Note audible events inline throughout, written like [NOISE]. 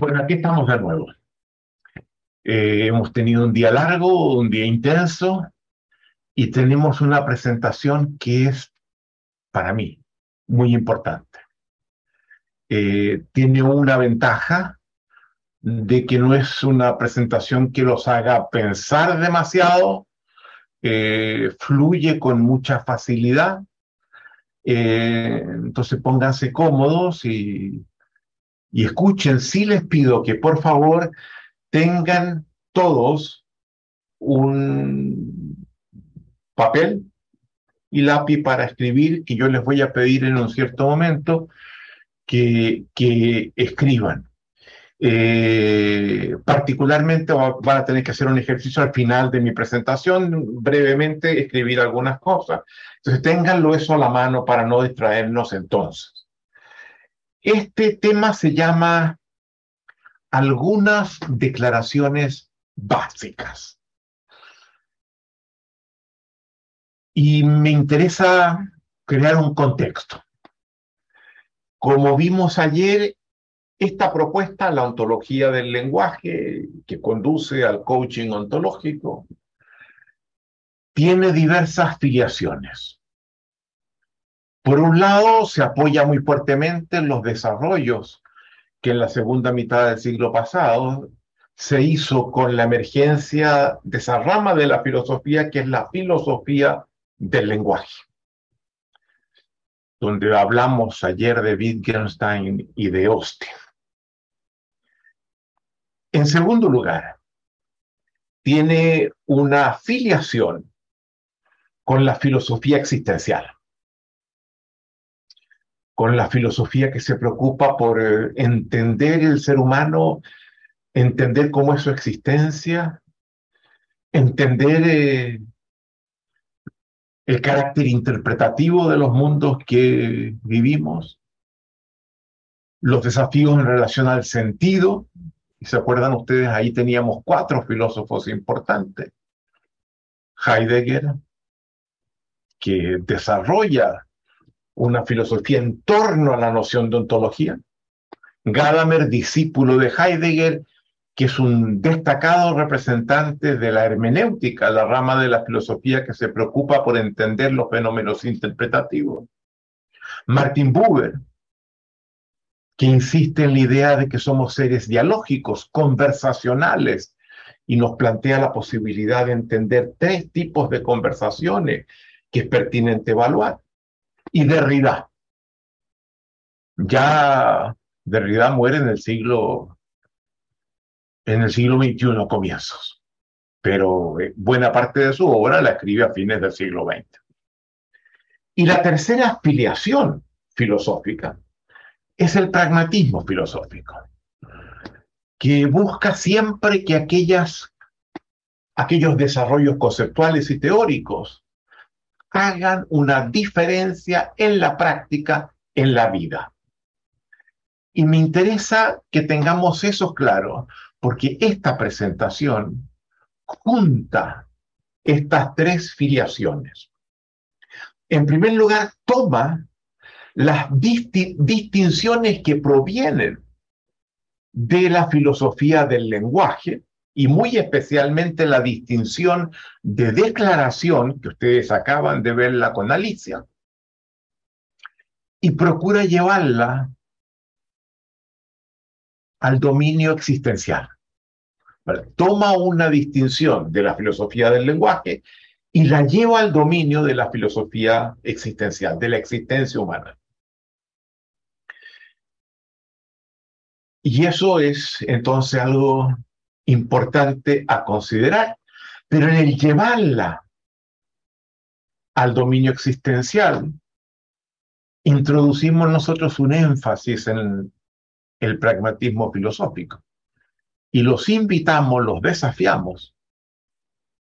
Bueno, aquí estamos de nuevo. Eh, hemos tenido un día largo, un día intenso, y tenemos una presentación que es, para mí, muy importante. Eh, tiene una ventaja de que no es una presentación que los haga pensar demasiado, eh, fluye con mucha facilidad. entonces pónganse cómodos y y escuchen, sí les pido que por favor tengan todos un papel y lápiz para escribir, que yo les voy a pedir en un cierto momento que, escriban. Eh, particularmente van a tener que hacer un ejercicio al final de mi presentación, brevemente escribir algunas cosas. Entonces, ténganlo eso a la mano para no distraernos entonces. Este tema se llama algunas declaraciones básicas. Y me interesa crear un contexto. Como vimos ayer, esta propuesta, la ontología del lenguaje, que conduce al coaching ontológico, tiene diversas filiaciones. Por un lado, se apoya muy fuertemente en los desarrollos que en la segunda mitad del siglo pasado se hizo con la emergencia de esa rama de la filosofía que es la filosofía del lenguaje, donde hablamos ayer de Wittgenstein y de Austin. En segundo lugar, tiene una filiación con la filosofía existencial con la filosofía que se preocupa por eh, entender el ser humano, entender cómo es su existencia, entender eh, el carácter interpretativo de los mundos que vivimos, los desafíos en relación al sentido. Y se acuerdan ustedes, ahí teníamos cuatro filósofos importantes. Heidegger, que desarrolla una filosofía en torno a la noción de ontología. Gadamer, discípulo de Heidegger, que es un destacado representante de la hermenéutica, la rama de la filosofía que se preocupa por entender los fenómenos interpretativos. Martin Buber, que insiste en la idea de que somos seres dialógicos, conversacionales, y nos plantea la posibilidad de entender tres tipos de conversaciones que es pertinente evaluar y Derrida. Ya Derrida muere en el siglo en el siglo XXI comienzos, pero eh, buena parte de su obra la escribe a fines del siglo XX. Y la tercera afiliación filosófica es el pragmatismo filosófico, que busca siempre que aquellas, aquellos desarrollos conceptuales y teóricos hagan una diferencia en la práctica, en la vida. Y me interesa que tengamos eso claro, porque esta presentación junta estas tres filiaciones. En primer lugar, toma las distinciones que provienen de la filosofía del lenguaje, y muy especialmente la distinción de declaración que ustedes acaban de verla con Alicia y procura llevarla al dominio existencial. Toma una distinción de la filosofía del lenguaje y la lleva al dominio de la filosofía existencial, de la existencia humana. Y eso es entonces algo importante a considerar, pero en el llevarla al dominio existencial, introducimos nosotros un énfasis en el pragmatismo filosófico. Y los invitamos, los desafiamos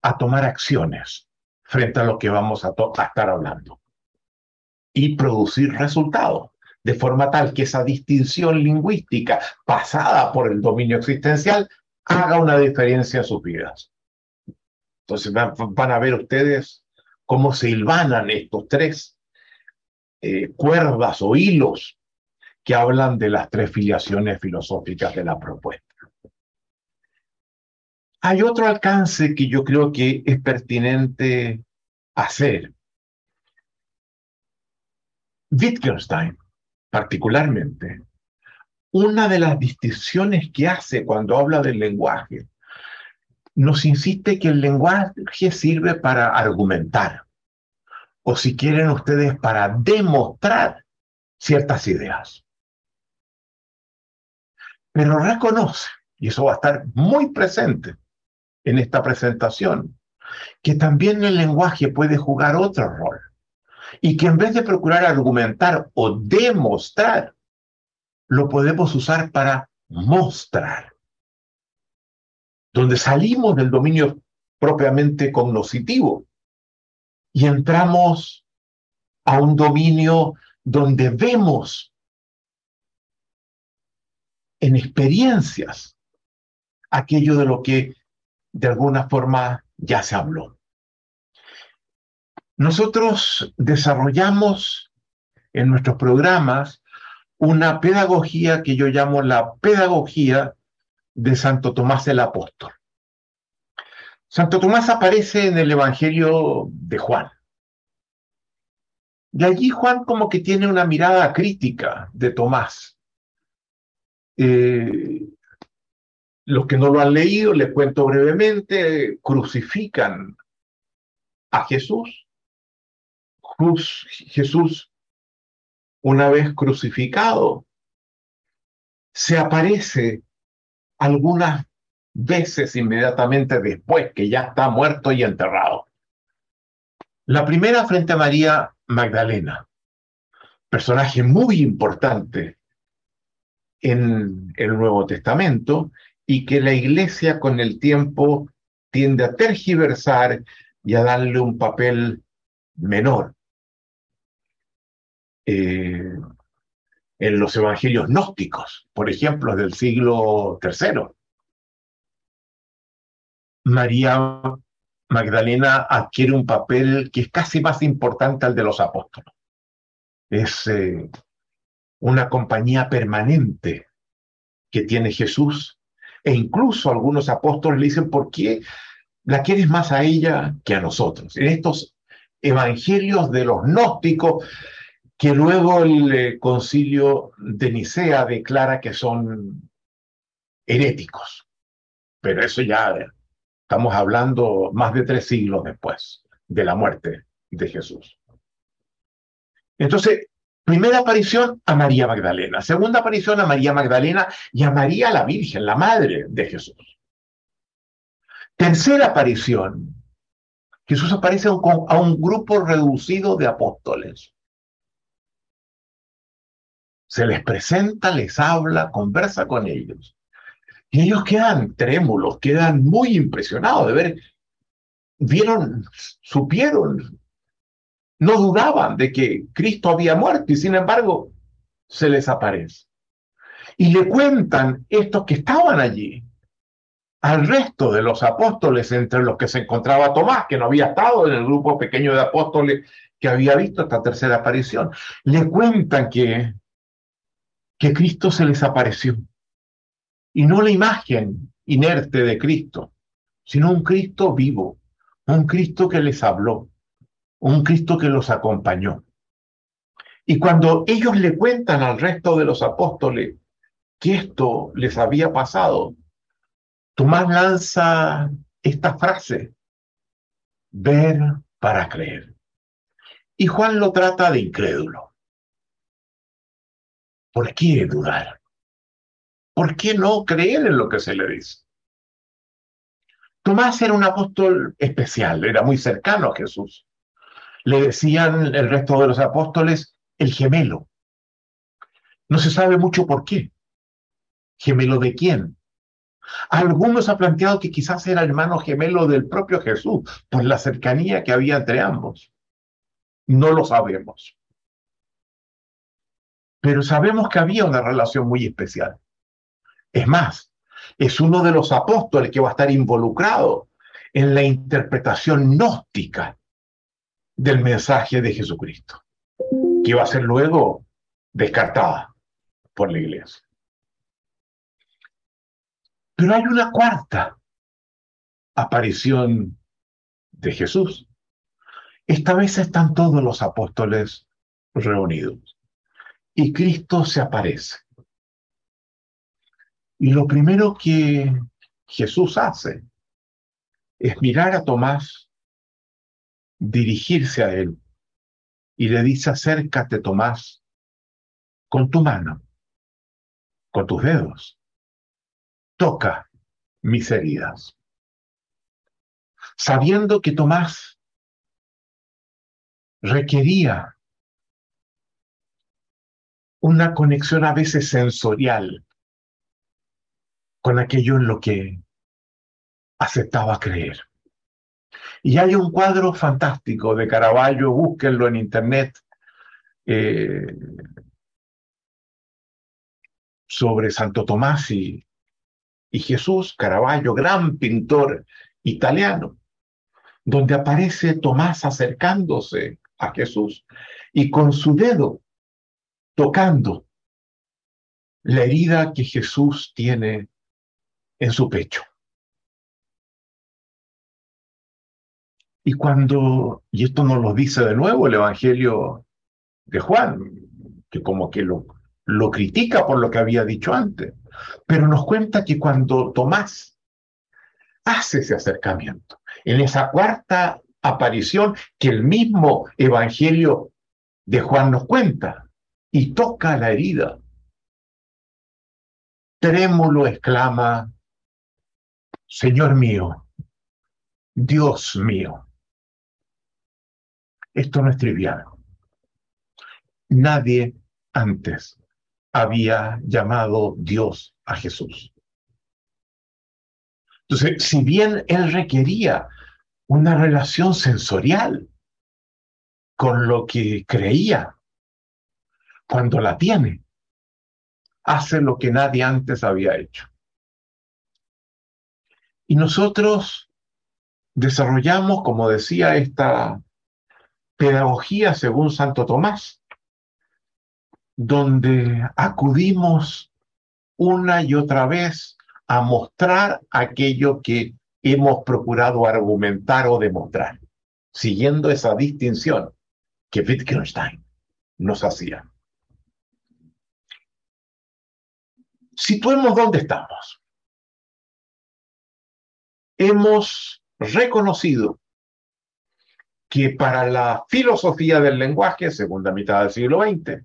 a tomar acciones frente a lo que vamos a, a estar hablando y producir resultados de forma tal que esa distinción lingüística pasada por el dominio existencial haga una diferencia en sus vidas. Entonces van, a ver ustedes cómo se hilvanan estos tres eh, cuerdas o hilos que hablan de las tres filiaciones filosóficas de la propuesta. Hay otro alcance que yo creo que es pertinente hacer. Wittgenstein, particularmente, una de las distinciones que hace cuando habla del lenguaje, nos insiste que el lenguaje sirve para argumentar, o si quieren ustedes, para demostrar ciertas ideas. Pero reconoce, y eso va a estar muy presente en esta presentación, que también el lenguaje puede jugar otro rol y que en vez de procurar argumentar o demostrar, lo podemos usar para mostrar. Donde salimos del dominio propiamente cognoscitivo y entramos a un dominio donde vemos en experiencias aquello de lo que de alguna forma ya se habló. Nosotros desarrollamos en nuestros programas una pedagogía que yo llamo la pedagogía de Santo Tomás el Apóstol. Santo Tomás aparece en el Evangelio de Juan. Y allí Juan como que tiene una mirada crítica de Tomás. Eh, los que no lo han leído, les cuento brevemente, crucifican a Jesús. Jesús, una vez crucificado, se aparece algunas veces inmediatamente después que ya está muerto y enterrado. La primera frente a María Magdalena, personaje muy importante en el Nuevo Testamento y que la iglesia con el tiempo tiende a tergiversar y a darle un papel menor. Eh, en los evangelios gnósticos, por ejemplo, del siglo III. María Magdalena adquiere un papel que es casi más importante al de los apóstoles. Es eh, una compañía permanente que tiene Jesús e incluso algunos apóstoles le dicen, ¿por qué la quieres más a ella que a nosotros? En estos evangelios de los gnósticos, que luego el eh, concilio de Nicea declara que son heréticos. Pero eso ya estamos hablando más de tres siglos después de la muerte de Jesús. Entonces, Primera aparición a María Magdalena, segunda aparición a María Magdalena y a María la Virgen, la madre de Jesús. Tercera aparición, Jesús aparece a un grupo reducido de apóstoles. Se les presenta, les habla, conversa con ellos. Y ellos quedan trémulos, quedan muy impresionados de ver, vieron, supieron no dudaban de que Cristo había muerto y sin embargo se les aparece. Y le cuentan estos que estaban allí al resto de los apóstoles, entre los que se encontraba Tomás, que no había estado en el grupo pequeño de apóstoles que había visto esta tercera aparición. Le cuentan que, que Cristo se les apareció. Y no la imagen inerte de Cristo, sino un Cristo vivo, un Cristo que les habló, un Cristo que los acompañó. Y cuando ellos le cuentan al resto de los apóstoles que esto les había pasado, Tomás lanza esta frase, ver para creer. Y Juan lo trata de incrédulo. ¿Por qué dudar? ¿Por qué no creer en lo que se le dice? Tomás era un apóstol especial, era muy cercano a Jesús le decían el resto de los apóstoles el gemelo. No se sabe mucho por qué. ¿Gemelo de quién? Algunos han planteado que quizás era hermano gemelo del propio Jesús, por la cercanía que había entre ambos. No lo sabemos. Pero sabemos que había una relación muy especial. Es más, es uno de los apóstoles que va a estar involucrado en la interpretación gnóstica del mensaje de Jesucristo, que va a ser luego descartada por la iglesia. Pero hay una cuarta aparición de Jesús. Esta vez están todos los apóstoles reunidos y Cristo se aparece. Y lo primero que Jesús hace es mirar a Tomás, dirigirse a él y le dice, acércate Tomás con tu mano, con tus dedos, toca mis heridas. Sabiendo que Tomás requería una conexión a veces sensorial con aquello en lo que aceptaba creer. Y hay un cuadro fantástico de Caravaggio, búsquenlo en internet, eh, sobre Santo Tomás y, y Jesús, Caravaggio, gran pintor italiano, donde aparece Tomás acercándose a Jesús y con su dedo tocando la herida que Jesús tiene en su pecho. Y cuando, y esto nos lo dice de nuevo el Evangelio de Juan, que como que lo, lo critica por lo que había dicho antes, pero nos cuenta que cuando Tomás hace ese acercamiento, en esa cuarta aparición que el mismo Evangelio de Juan nos cuenta, y toca la herida, trémulo exclama, Señor mío, Dios mío. Esto no es trivial. Nadie antes había llamado Dios a Jesús. Entonces, si bien él requería una relación sensorial con lo que creía, cuando la tiene, hace lo que nadie antes había hecho. Y nosotros desarrollamos, como decía esta pedagogía según Santo Tomás, donde acudimos una y otra vez a mostrar aquello que hemos procurado argumentar o demostrar, siguiendo esa distinción que Wittgenstein nos hacía. Situemos dónde estamos. Hemos reconocido que para la filosofía del lenguaje, segunda mitad del siglo XX,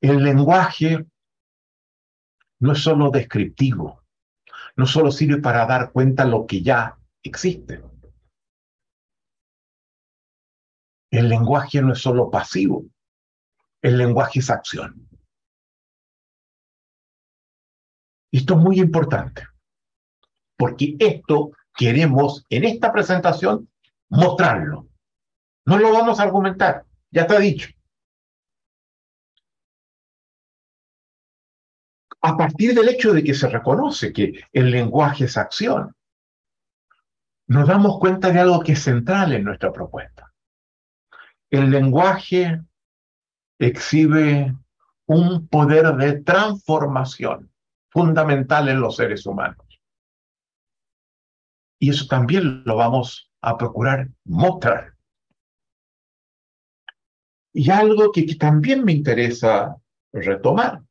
el lenguaje no es solo descriptivo, no solo sirve para dar cuenta de lo que ya existe. El lenguaje no es solo pasivo, el lenguaje es acción. Esto es muy importante, porque esto queremos en esta presentación mostrarlo. No lo vamos a argumentar, ya está dicho. A partir del hecho de que se reconoce que el lenguaje es acción, nos damos cuenta de algo que es central en nuestra propuesta. El lenguaje exhibe un poder de transformación fundamental en los seres humanos. Y eso también lo vamos a procurar mostrar. Y algo que, también me interesa retomar.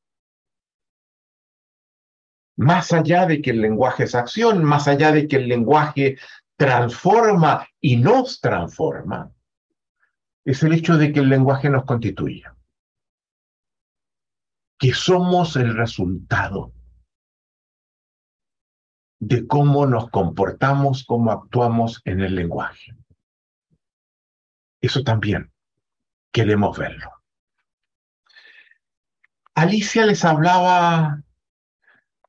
Más allá de que el lenguaje es acción, más allá de que el lenguaje transforma y nos transforma, es el hecho de que el lenguaje nos constituye. Que somos el resultado de cómo nos comportamos, cómo actuamos en el lenguaje. Eso también queremos verlo. Alicia les hablaba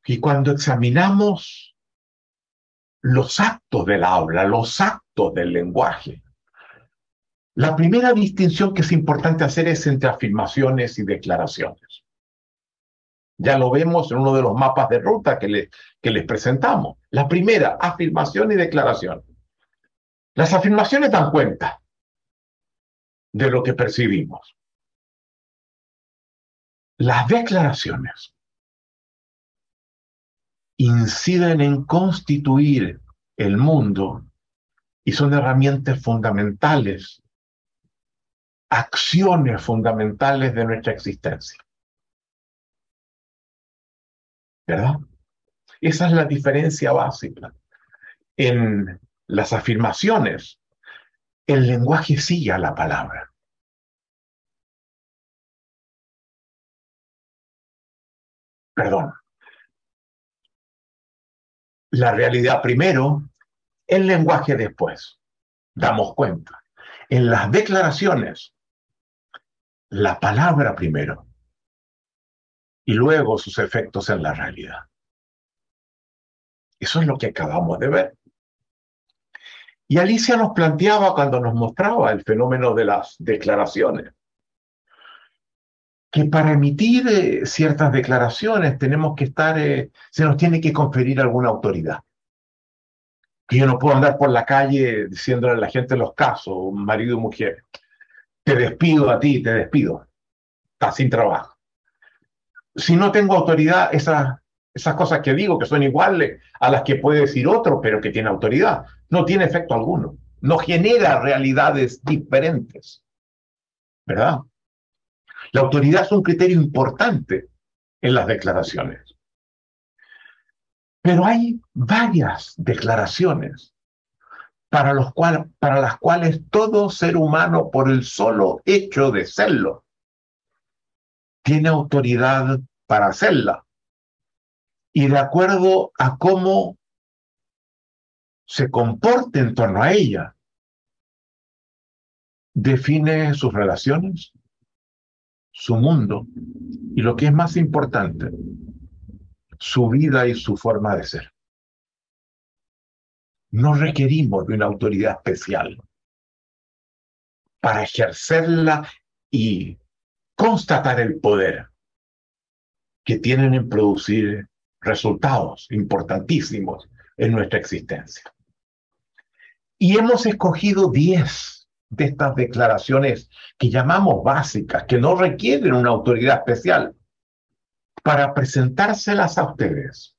que cuando examinamos los actos del habla, los actos del lenguaje, la primera distinción que es importante hacer es entre afirmaciones y declaraciones. Ya lo vemos en uno de los mapas de ruta que, que les presentamos. La primera, afirmación y declaración. Las afirmaciones dan cuenta de lo que percibimos. Las declaraciones inciden en constituir el mundo y son herramientas fundamentales, acciones fundamentales de nuestra existencia. ¿Verdad? Esa es la diferencia básica. En las afirmaciones, el lenguaje sigue a la palabra. Perdón. La realidad primero, el lenguaje después. Damos cuenta. En las declaraciones, la palabra primero y luego sus efectos en la realidad. Eso es lo que acabamos de ver. Y Alicia nos planteaba cuando nos mostraba el fenómeno de las declaraciones, que para emitir eh, ciertas declaraciones tenemos que estar, eh, se nos tiene que conferir alguna autoridad. Que yo no puedo andar por la calle diciéndole a la gente los casos, marido y mujer, te despido a ti, te despido, estás sin trabajo. Si no tengo autoridad, esa esas cosas que digo, que son iguales a las que puede decir otro, pero que tiene autoridad, no tiene efecto alguno. No genera realidades diferentes. ¿Verdad? La autoridad es un criterio importante en las declaraciones. Pero hay varias declaraciones para, los para las cuales todo ser humano, por el solo hecho de serlo, tiene autoridad para hacerla y de acuerdo a cómo se comporte en torno a ella, define sus relaciones, su mundo y lo que es más importante, su vida y su forma de ser. No requerimos de una autoridad especial para ejercerla y constatar el poder que tienen en producir resultados importantísimos en nuestra existencia. Y hemos escogido 10 de estas declaraciones que llamamos básicas, que no requieren una autoridad especial, para presentárselas a ustedes.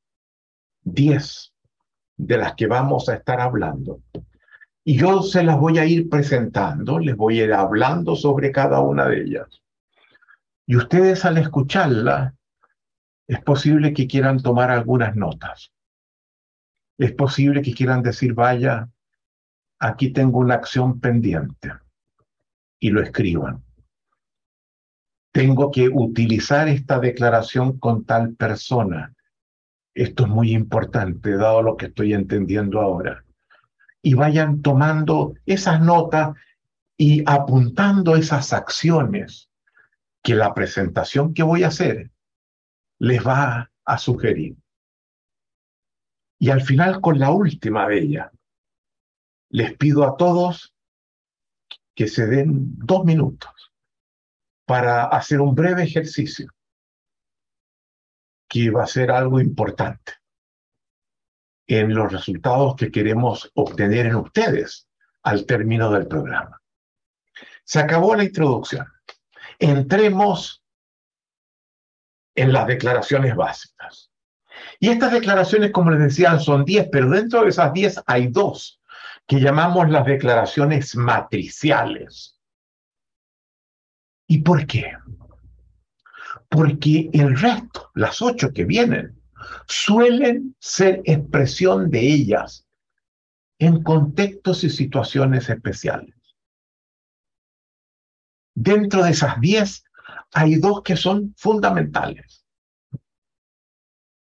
10 de las que vamos a estar hablando. Y yo se las voy a ir presentando, les voy a ir hablando sobre cada una de ellas. Y ustedes al escucharla es posible que quieran tomar algunas notas. Es posible que quieran decir, vaya, aquí tengo una acción pendiente y lo escriban. Tengo que utilizar esta declaración con tal persona. Esto es muy importante, dado lo que estoy entendiendo ahora. Y vayan tomando esas notas y apuntando esas acciones que la presentación que voy a hacer les va a sugerir. Y al final, con la última de ellas, les pido a todos que se den dos minutos para hacer un breve ejercicio que va a ser algo importante en los resultados que queremos obtener en ustedes al término del programa. Se acabó la introducción. Entremos en las declaraciones básicas. Y estas declaraciones, como les decía, son 10, pero dentro de esas 10 hay dos que llamamos las declaraciones matriciales. ¿Y por qué? Porque el resto, las ocho que vienen, suelen ser expresión de ellas en contextos y situaciones especiales. Dentro de esas diez hay dos que son fundamentales.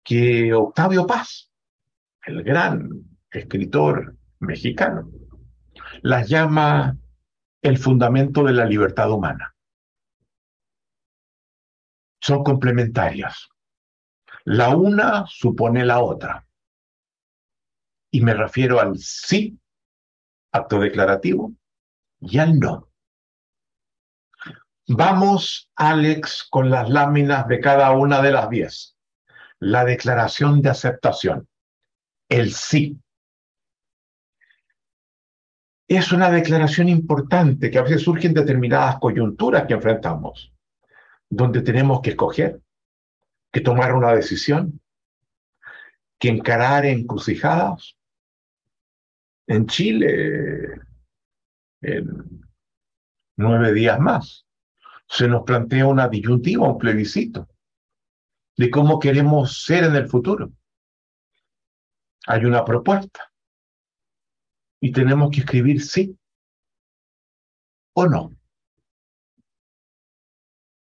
Que Octavio Paz, el gran escritor mexicano, las llama el fundamento de la libertad humana. Son complementarias. La una supone la otra. Y me refiero al sí, acto declarativo, y al no. Vamos, Alex, con las láminas de cada una de las diez. La declaración de aceptación, el sí. Es una declaración importante que a veces surgen determinadas coyunturas que enfrentamos. donde tenemos que escoger, que tomar una decisión, que encarar encrucijadas. En Chile, en nueve días más, se nos plantea una disyuntiva, un plebiscito de cómo queremos ser en el futuro. Hay una propuesta y tenemos que escribir sí o no.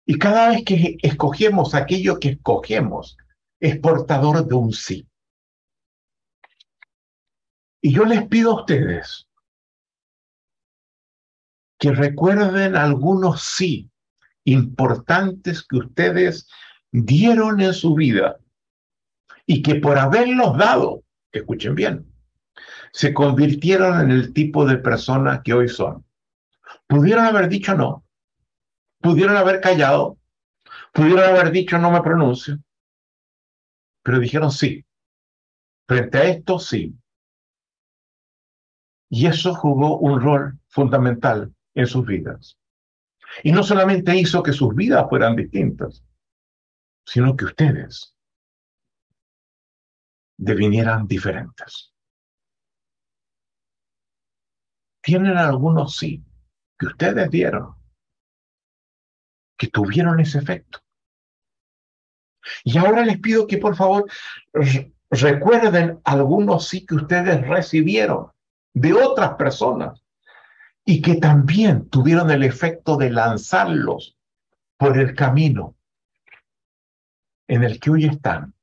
Y cada vez que escogemos aquello que escogemos, es portador de un sí. Y yo les pido a ustedes que recuerden algunos sí importantes que ustedes dieron en su vida y que por haberlos dado, escuchen bien, se convirtieron en el tipo de personas que hoy son. Pudieron haber dicho no, Pudieron haber callado, pudieron haber dicho no me pronuncio, pero dijeron sí. Frente a esto, sí. Y eso jugó un rol fundamental en sus vidas. Y no solamente hizo que sus vidas fueran distintas, sino que ustedes devinieran diferentes. Tienen algunos sí que ustedes dieron que tuvieron ese efecto. Y ahora les pido que por favor recuerden algunos sí que ustedes recibieron de otras personas y que también tuvieron el efecto de lanzarlos por el camino en el que hoy están,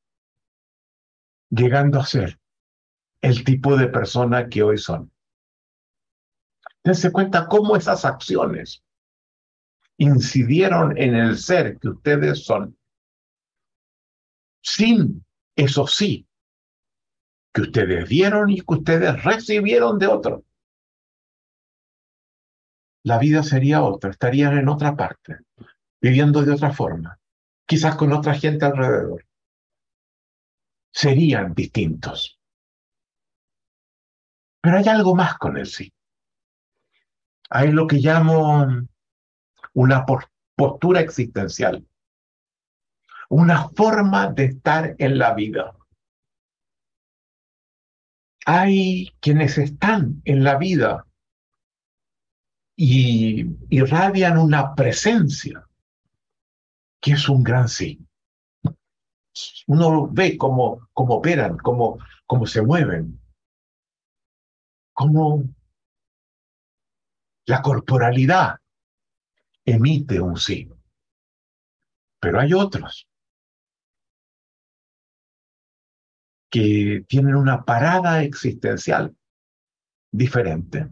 llegando a ser el tipo de persona que hoy son. Dense cuenta cómo esas acciones incidieron en el ser que ustedes son, sin eso sí, que ustedes dieron y que ustedes recibieron de otro. La vida sería otra, estarían en otra parte, viviendo de otra forma, quizás con otra gente alrededor. Serían distintos. Pero hay algo más con el sí. Hay lo que llamo una postura existencial, una forma de estar en la vida. Hay quienes están en la vida y irradian una presencia que es un gran sí. Uno ve cómo, cómo operan, cómo, cómo se mueven, cómo la corporalidad emite un sí. Pero hay otros que tienen una parada existencial diferente.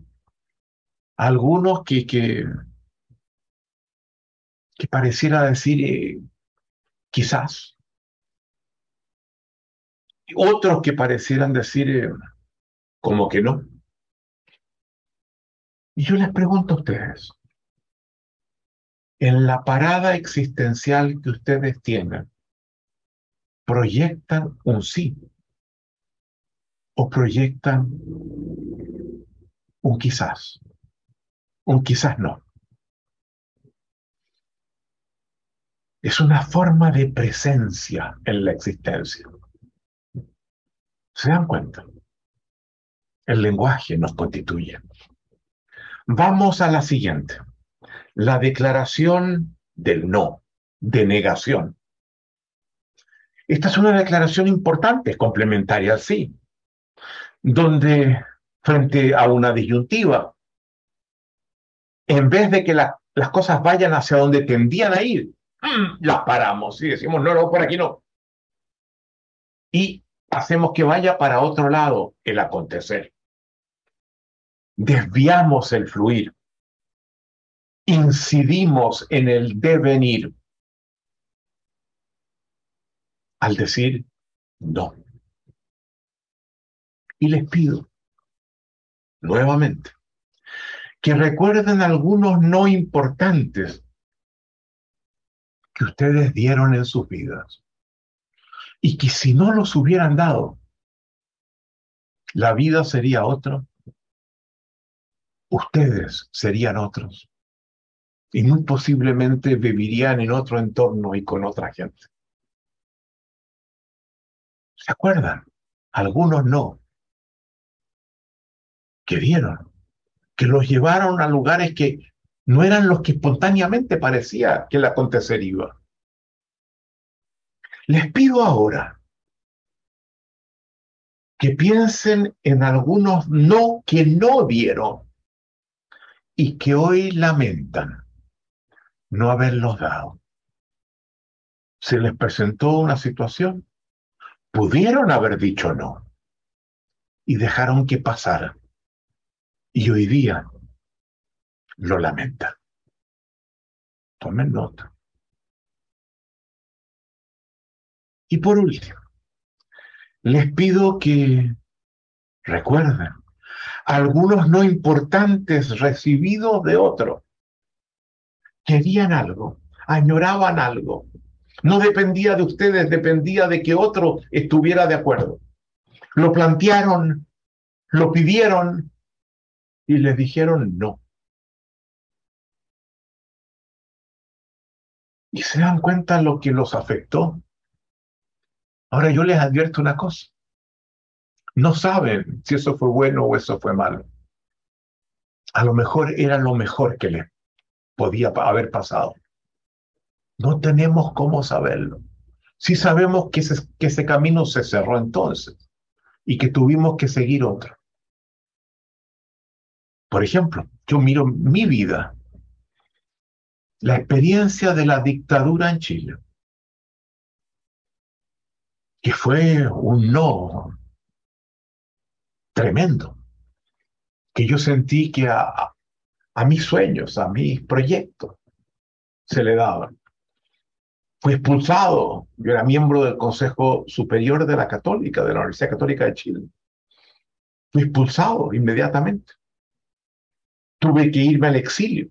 Algunos que, que, pareciera decir eh, quizás. Otros que parecieran decir eh, como que no. Y yo les pregunto a ustedes, en la parada existencial que ustedes tienen, proyectan un sí o proyectan un quizás, un quizás no. Es una forma de presencia en la existencia. ¿Se dan cuenta? El lenguaje nos constituye. Vamos a la siguiente la declaración del no, de negación. Esta es una declaración importante, complementaria al sí, donde frente a una disyuntiva, en vez de que las cosas vayan hacia donde tendían a ir, mm, las paramos y decimos, no, no, por aquí no. Y hacemos que vaya para otro lado el acontecer. Desviamos el fluir incidimos en el devenir al decir no. Y les pido nuevamente que recuerden algunos no importantes que ustedes dieron en sus vidas y que si no los hubieran dado, la vida sería otra, ustedes serían otros y muy posiblemente vivirían en otro entorno y con otra gente. ¿Se acuerdan? Algunos no. Que dieron, que los llevaron a lugares que no eran los que espontáneamente parecía que el acontecer iba. Les pido ahora que piensen en algunos no que no vieron y que hoy lamentan no haberlos dado. Se les presentó una situación, pudieron haber dicho no y dejaron que pasara. Y hoy día lo lamentan. Tomen nota. Y por último, les pido que recuerden algunos no importantes recibidos de otros. Querían algo, añoraban algo. No dependía de ustedes, dependía de que otro estuviera de acuerdo. Lo plantearon, lo pidieron y les dijeron no. Y se dan cuenta lo que los afectó. Ahora yo les advierto una cosa. No saben si eso fue bueno o eso fue malo. A lo mejor era lo mejor que les podía haber pasado. No tenemos cómo saberlo. Sí sabemos que ese, que ese camino se cerró entonces y que tuvimos que seguir otro. Por ejemplo, yo miro mi vida, la experiencia de la dictadura en Chile que fue un no tremendo, que yo sentí que a, mis sueños, a mis proyectos, se le daban. Fui expulsado, yo era miembro del Consejo Superior de la Católica, de la Universidad Católica de Chile. Fui expulsado inmediatamente. Tuve que irme al exilio.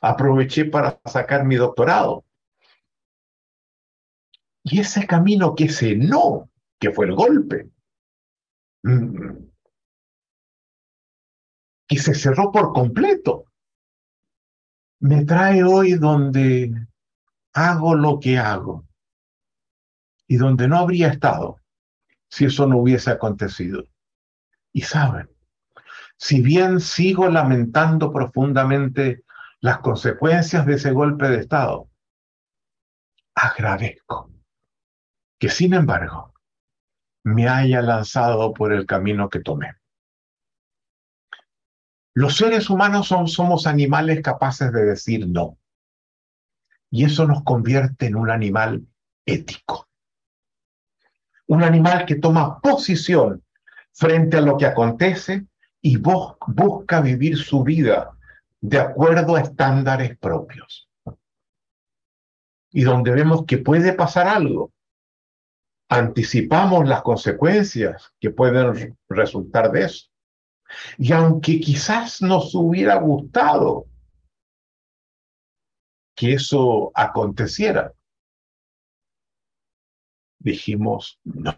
Aproveché para sacar mi doctorado y ese camino que ese no, que fue el golpe, mm, que se cerró por completo, me trae hoy donde hago lo que hago y donde no habría estado si eso no hubiese acontecido. Y saben, si bien sigo lamentando profundamente las consecuencias de ese golpe de Estado, agradezco que sin embargo me haya lanzado por el camino que tomé. Los seres humanos son, somos animales capaces de decir no. Y eso nos convierte en un animal ético. Un animal que toma posición frente a lo que acontece y busca vivir su vida de acuerdo a estándares propios. Y donde vemos que puede pasar algo, anticipamos las consecuencias que pueden resultar de eso. Y aunque quizás nos hubiera gustado que eso aconteciera, dijimos, no,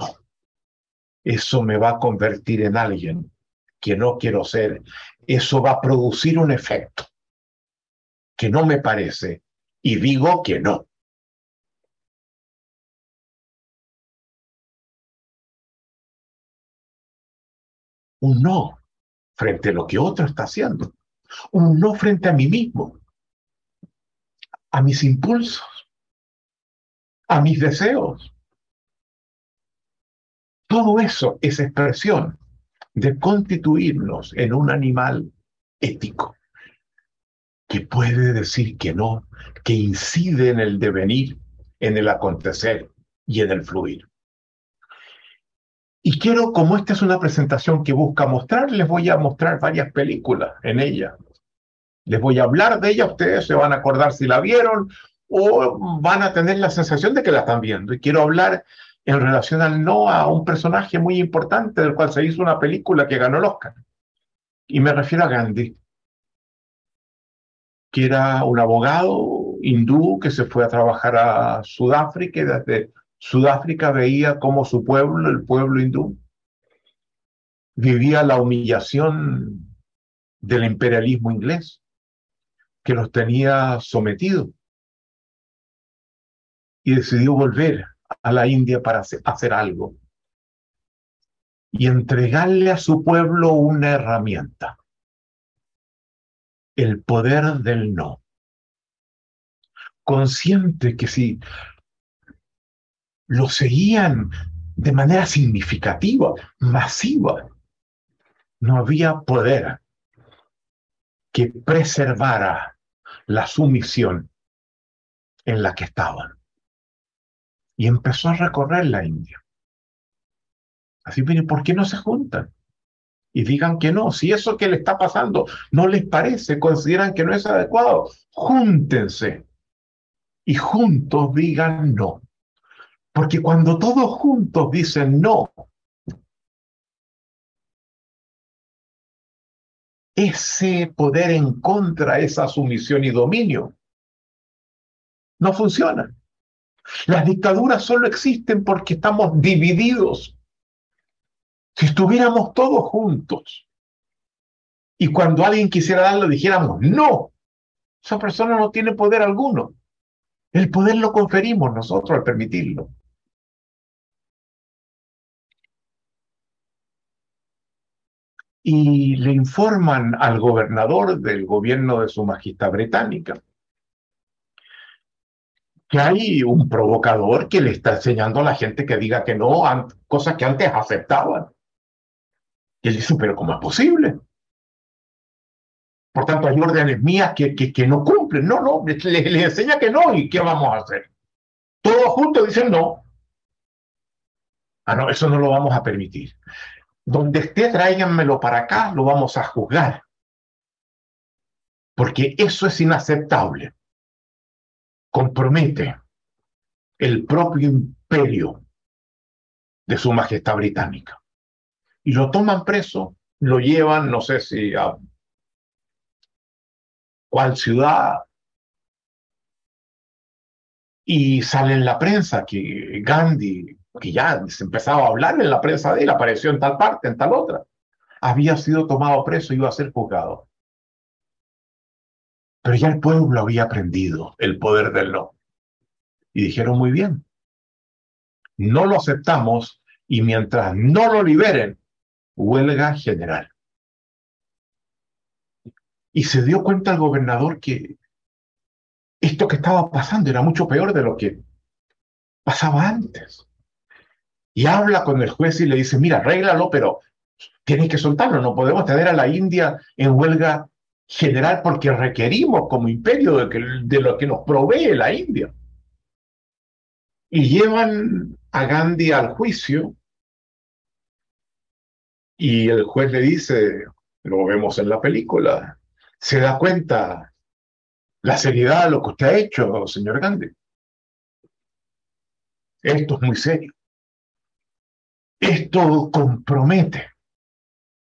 eso me va a convertir en alguien que no quiero ser, eso va a producir un efecto que no me parece y digo que no. un no frente a lo que otro está haciendo, un no frente a mí mismo, a mis impulsos, a mis deseos. Todo eso es expresión de constituirnos en un animal ético que puede decir que no, que incide en el devenir, en el acontecer y en el fluir. Y quiero, como esta es una presentación que busca mostrar, les voy a mostrar varias películas en ella. Les voy a hablar de ella, ustedes se van a acordar si la vieron o van a tener la sensación de que la están viendo. Y quiero hablar en relación al no a un personaje muy importante del cual se hizo una película que ganó el Oscar. Y me refiero a Gandhi, que era un abogado hindú que se fue a trabajar a Sudáfrica y desde Sudáfrica veía cómo su pueblo, el pueblo hindú, vivía la humillación del imperialismo inglés, que los tenía sometidos y decidió volver a la India para hacer algo. Y entregarle a su pueblo una herramienta, el poder del no. Consciente que si lo seguían de manera significativa, masiva, no había poder que preservara la sumisión en la que estaban y empezó a recorrer la India. Así, mire, ¿por qué no se juntan? Y digan que no, si eso que le está pasando no les parece, consideran que no es adecuado, júntense y juntos digan no. Porque cuando todos juntos dicen no, ese poder en contra, esa sumisión y dominio, no funciona. Las dictaduras solo existen porque estamos divididos. Si estuviéramos todos juntos y cuando alguien quisiera darlo dijéramos, no, esa persona no tiene poder alguno. El poder lo conferimos nosotros al permitirlo. Y le informan al gobernador del gobierno de su majestad británica que hay un provocador que le está enseñando a la gente que diga que no, cosas que antes aceptaban. Y él dice, pero ¿cómo es posible? Por tanto, hay órdenes mías que, que, no cumplen. No, no, le, le, enseña que no, ¿y qué vamos a hacer? Todos juntos dicen no. Ah, no, eso no lo vamos a permitir. Donde esté, tráiganmelo para acá, lo vamos a juzgar. Porque eso es inaceptable compromete el propio imperio de su majestad británica. Y lo toman preso, lo llevan, no sé si a cuál ciudad, y sale en la prensa que Gandhi, que ya se empezaba a hablar en la prensa de él, apareció en tal parte, en tal otra, había sido tomado preso y iba a ser juzgado. Pero ya el pueblo había aprendido el poder del no. Y dijeron muy bien, no lo aceptamos y mientras no lo liberen, huelga general. Y se dio cuenta el gobernador que esto que estaba pasando era mucho peor de lo que pasaba antes. Y habla con el juez y le dice, mira, arréglalo, pero tienes que soltarlo, no podemos tener a la India en huelga general porque requerimos como imperio de, lo que nos provee la India. Y llevan a Gandhi al juicio y el juez le dice, lo vemos en la película, se da cuenta la seriedad de lo que usted ha hecho, señor Gandhi. Esto es muy serio. Esto compromete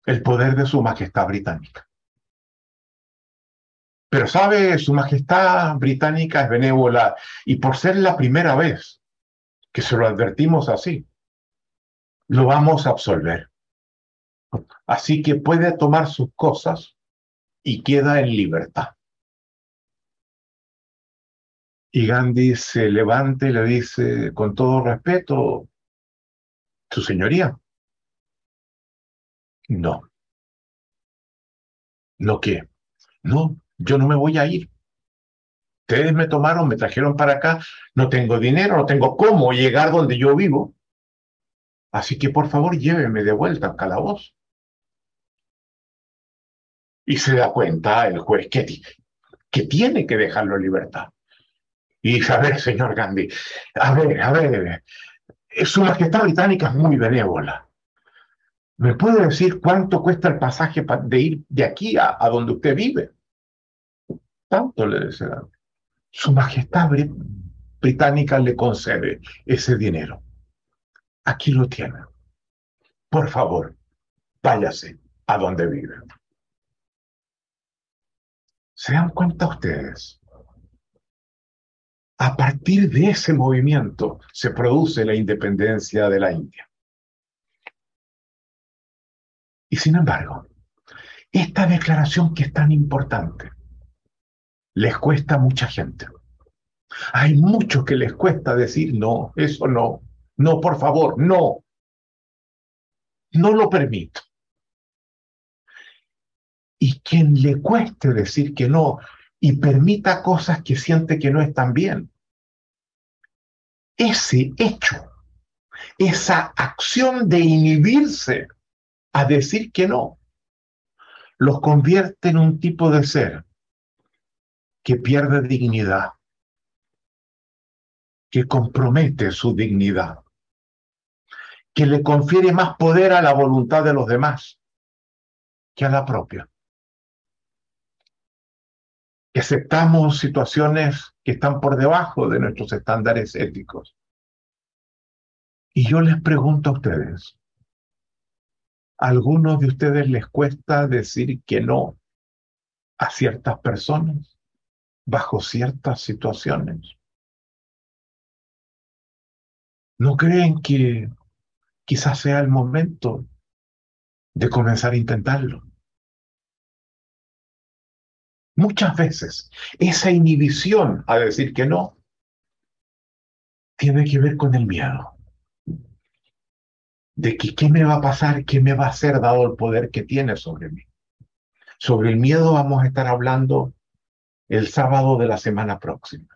el poder de su majestad británica. Pero sabe, Su Majestad Británica es benévola y por ser la primera vez que se lo advertimos así, lo vamos a absolver. Así que puede tomar sus cosas y queda en libertad. Y Gandhi se levanta y le dice, con todo respeto, Su Señoría, no. ¿No qué? No, yo no me voy a ir. Ustedes me tomaron, me trajeron para acá, no tengo dinero, no tengo cómo llegar donde yo vivo. Así que por favor lléveme de vuelta al calabozo. Y se da cuenta el juez que, que tiene que dejarlo en libertad. Y dice, a ver, señor Gandhi, a ver, a ver, su majestad británica es muy benévola. ¿Me puede decir cuánto cuesta el pasaje de ir de aquí a donde usted vive? Tanto le desea. Su Majestad Británica le concede ese dinero. Aquí lo tiene. Por favor, váyase a donde vive. ¿Se dan cuenta ustedes? A partir de ese movimiento se produce la independencia de la India. Y sin embargo, esta declaración que es tan importante, les cuesta mucha gente. Hay muchos que les cuesta decir no, eso no, no, por favor, no. No lo permito. Y quien le cueste decir que no y permita cosas que siente que no están bien, ese hecho, esa acción de inhibirse a decir que no, los convierte en un tipo de ser que pierde dignidad, que compromete su dignidad, que le confiere más poder a la voluntad de los demás que a la propia. Que aceptamos situaciones que están por debajo de nuestros estándares éticos. Y yo les pregunto a ustedes, ¿a algunos de ustedes les cuesta decir que no a ciertas personas bajo ciertas situaciones? ¿No creen que quizás sea el momento de comenzar a intentarlo? Muchas veces esa inhibición a decir que no tiene que ver con el miedo. De que qué me va a pasar, qué me va a hacer dado el poder que tiene sobre mí. Sobre el miedo vamos a estar hablando el sábado de la semana próxima.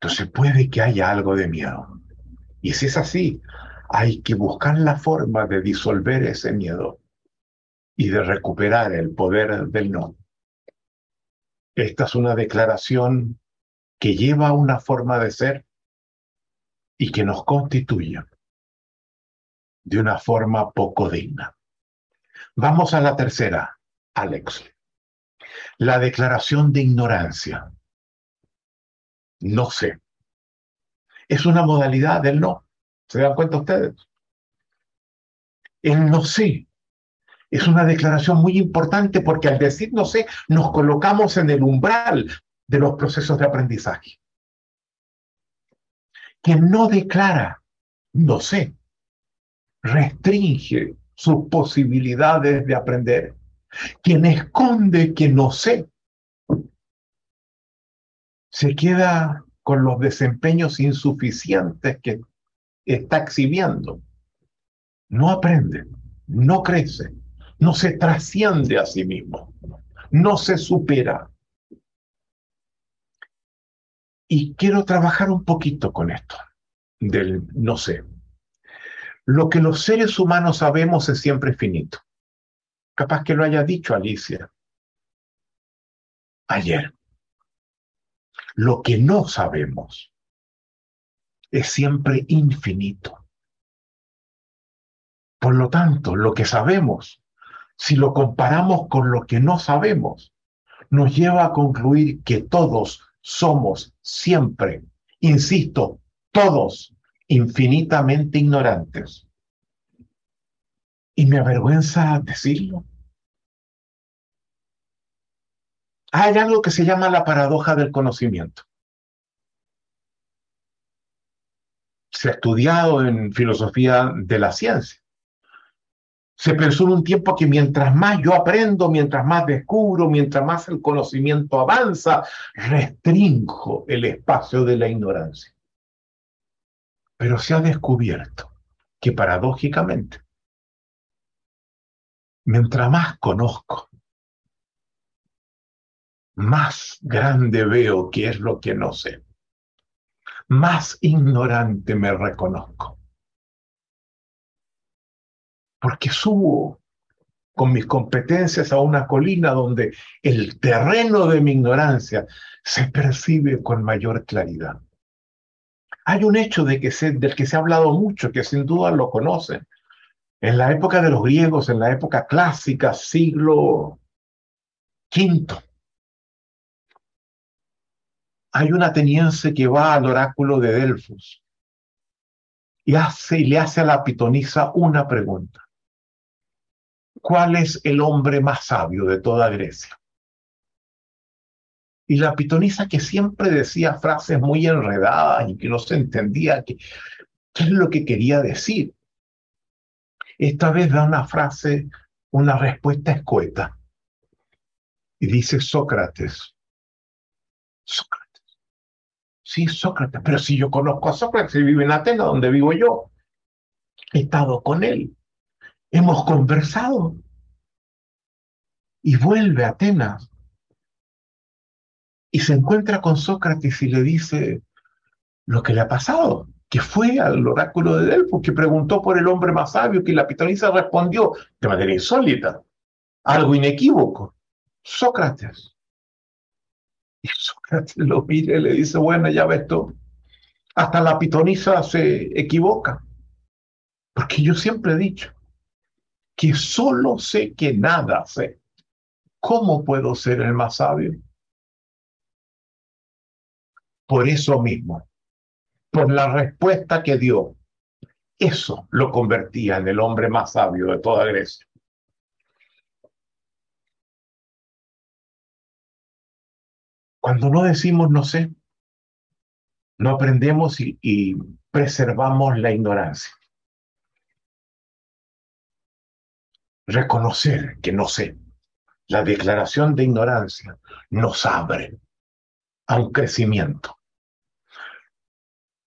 Entonces puede que haya algo de miedo. Y si es así, hay que buscar la forma de disolver ese miedo y de recuperar el poder del no. Esta es una declaración que lleva una forma de ser y que nos constituye de una forma poco digna. Vamos a la tercera, Alex. La declaración de ignorancia no sé. Es una modalidad del no. ¿Se dan cuenta ustedes? El no sé es una declaración muy importante porque al decir no sé, nos colocamos en el umbral de los procesos de aprendizaje. Quien no declara no sé, restringe sus posibilidades de aprender. Quien esconde que no sé, se queda con los desempeños insuficientes que está exhibiendo. No aprende, no crece, no se trasciende a sí mismo, no se supera. Y quiero trabajar un poquito con esto, del no sé. Lo que los seres humanos sabemos es siempre finito. Capaz que lo haya dicho Alicia ayer. Lo que no sabemos es siempre infinito. Por lo tanto, lo que sabemos, si lo comparamos con lo que no sabemos, nos lleva a concluir que todos somos siempre, insisto, todos infinitamente ignorantes. Y me avergüenza decirlo. hay algo que se llama la paradoja del conocimiento. Se ha estudiado en filosofía de la ciencia. Se pensó en un tiempo que mientras más yo aprendo, mientras más descubro, mientras más el conocimiento avanza, restringo el espacio de la ignorancia. Pero se ha descubierto que paradójicamente, mientras más conozco, más grande veo que es lo que no sé. Más ignorante me reconozco. Porque subo con mis competencias a una colina donde el terreno de mi ignorancia se percibe con mayor claridad. Hay un hecho del que se ha hablado mucho, que sin duda lo conocen. En la época de los griegos, en la época clásica, siglo V, hay un ateniense que va al oráculo de Delfos y, hace, y le hace a la pitonisa una pregunta. ¿Cuál es el hombre más sabio de toda Grecia? Y la pitonisa que siempre decía frases muy enredadas y que no se entendía qué, es lo que quería decir. Esta vez da una frase, una respuesta escueta. Y dice Sócrates, Sócrates, sí, Sócrates, pero si yo conozco a Sócrates y vive en Atenas, donde vivo yo, he estado con él, hemos conversado. Y vuelve a Atenas. Y se encuentra con Sócrates y le dice lo que le ha pasado, que fue al oráculo de Delfos, que preguntó por el hombre más sabio, que la pitonisa respondió de manera insólita, algo inequívoco, Sócrates. Y Sócrates lo mira y le dice, bueno, ya ves tú, hasta la pitonisa se equivoca, porque yo siempre he dicho que solo sé que nada sé. ¿Cómo puedo ser el más sabio? Por eso mismo, por la respuesta que dio, eso lo convertía en el hombre más sabio de toda Grecia. Cuando no decimos no sé, no aprendemos y, y preservamos la ignorancia. Reconocer que no sé. La declaración de ignorancia nos abre a un crecimiento,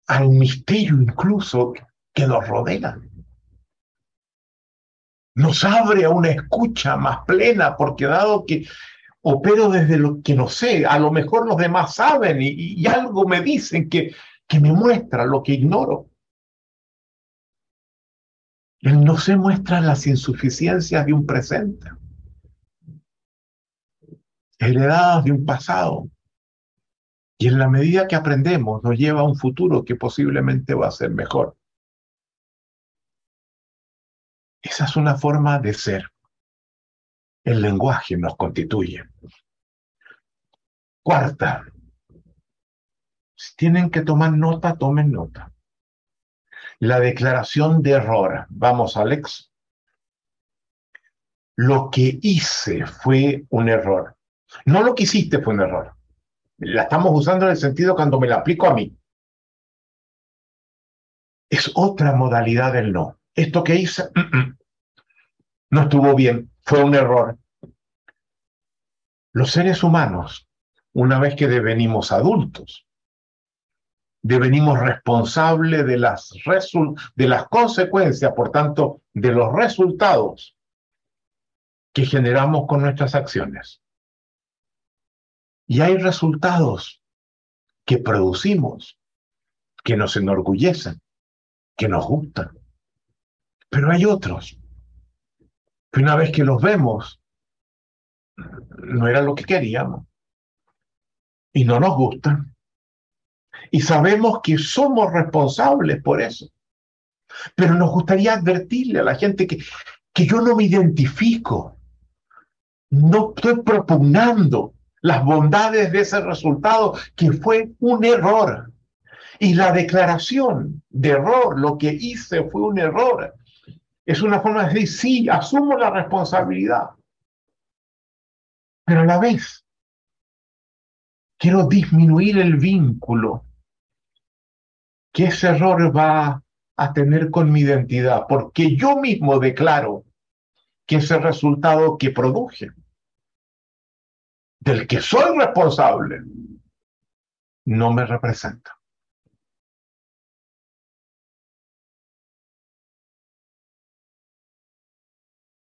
al misterio incluso que nos rodea. Nos abre a una escucha más plena, porque dado que opero desde lo que no sé, a lo mejor los demás saben y, algo me dicen que, que me muestra lo que ignoro. El no se muestra las insuficiencias de un presente, heredadas de un pasado, y en la medida que aprendemos, nos lleva a un futuro que posiblemente va a ser mejor. Esa es una forma de ser. El lenguaje nos constituye. Cuarta, si tienen que tomar nota, tomen nota. La declaración de error. Vamos, Alex. Lo que hice fue un error. No lo que hiciste fue un error. La estamos usando en el sentido cuando me la aplico a mí. Es otra modalidad del no. Esto que hice mm, mm, no estuvo bien, fue un error. Los seres humanos, una vez que devenimos adultos, devenimos responsables de las, de las consecuencias, por tanto, de los resultados que generamos con nuestras acciones. Y hay resultados que producimos, que nos enorgullecen, que nos gustan. Pero hay otros que una vez que los vemos, no era lo que queríamos. Y no nos gustan. Y sabemos que somos responsables por eso. Pero nos gustaría advertirle a la gente que, que yo no me identifico. No estoy propugnando las bondades de ese resultado, que fue un error. Y la declaración de error, lo que hice fue un error, es una forma de decir, sí, asumo la responsabilidad, pero a la vez quiero disminuir el vínculo que ese error va a tener con mi identidad, porque yo mismo declaro que ese resultado que produje del que soy responsable no me representa.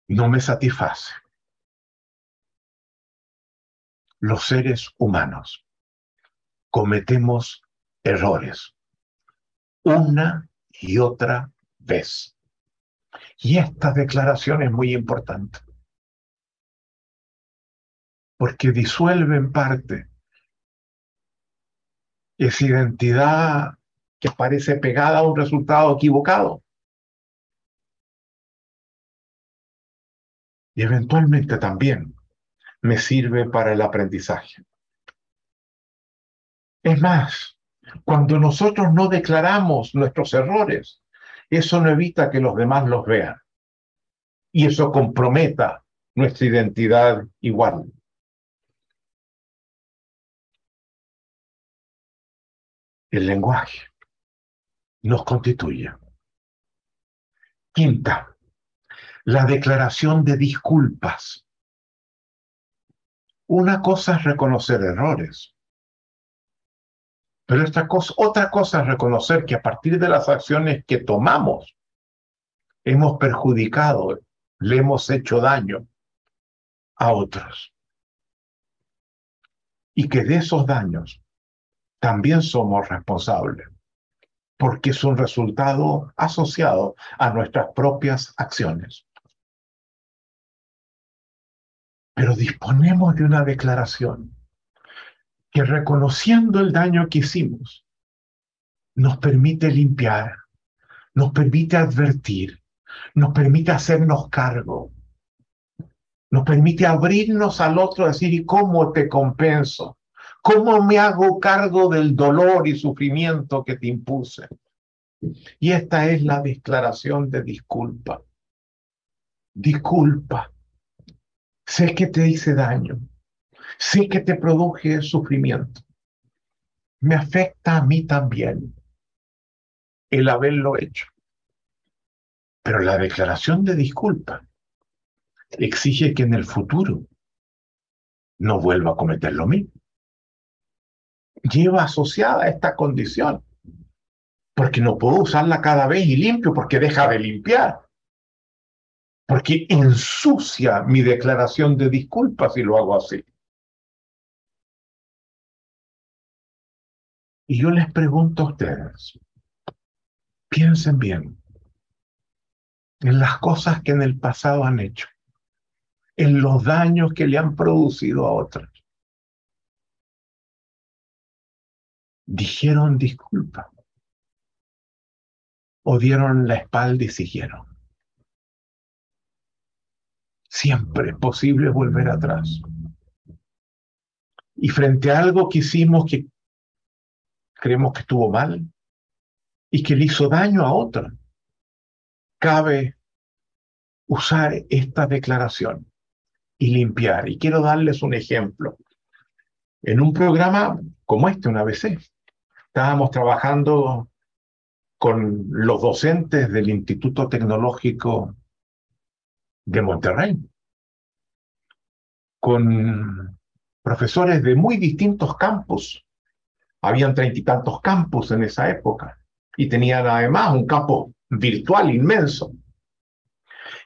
No me satisface. Los seres humanos cometemos errores una y otra vez. Y esta declaración es muy importante porque disuelve en parte esa identidad que parece pegada a un resultado equivocado. Y eventualmente también me sirve para el aprendizaje. Es más, cuando nosotros no declaramos nuestros errores, eso no evita que los demás los vean. Y eso comprometa nuestra identidad igual. El lenguaje nos constituye. Quinta, la declaración de disculpas. Una cosa es reconocer errores, pero esta cosa, otra cosa es reconocer que a partir de las acciones que tomamos, hemos perjudicado, le hemos hecho daño a otros. Y que de esos daños también somos responsables, porque es un resultado asociado a nuestras propias acciones. Pero disponemos de una declaración que reconociendo el daño que hicimos, nos permite limpiar, nos permite advertir, nos permite hacernos cargo, nos permite abrirnos al otro, decir, ¿y cómo te compenso? ¿Cómo me hago cargo del dolor y sufrimiento que te impuse? Y esta es la declaración de disculpa. Disculpa Sé que te hice daño. Sé que te produje sufrimiento. Me afecta a mí también el haberlo hecho. Pero la declaración de disculpa exige que en el futuro no vuelva a cometer lo mismo. Lleva asociada esta condición, porque no puedo usarla cada vez y limpio, porque deja de limpiar porque ensucia mi declaración de disculpas si lo hago así. Y yo les pregunto a ustedes, piensen bien en las cosas que en el pasado han hecho, en los daños que le han producido a otros. Dijeron disculpa o dieron la espalda y siguieron. Siempre es posible volver atrás. Y frente a algo que hicimos que creemos que estuvo mal y que le hizo daño a otra, cabe usar esta declaración y limpiar. Y quiero darles un ejemplo. En un programa como este, una vez, estábamos trabajando con los docentes del Instituto Tecnológico de Monterrey, con profesores de muy distintos campos. Habían treinta y tantos campos en esa época y tenían además un campo virtual inmenso.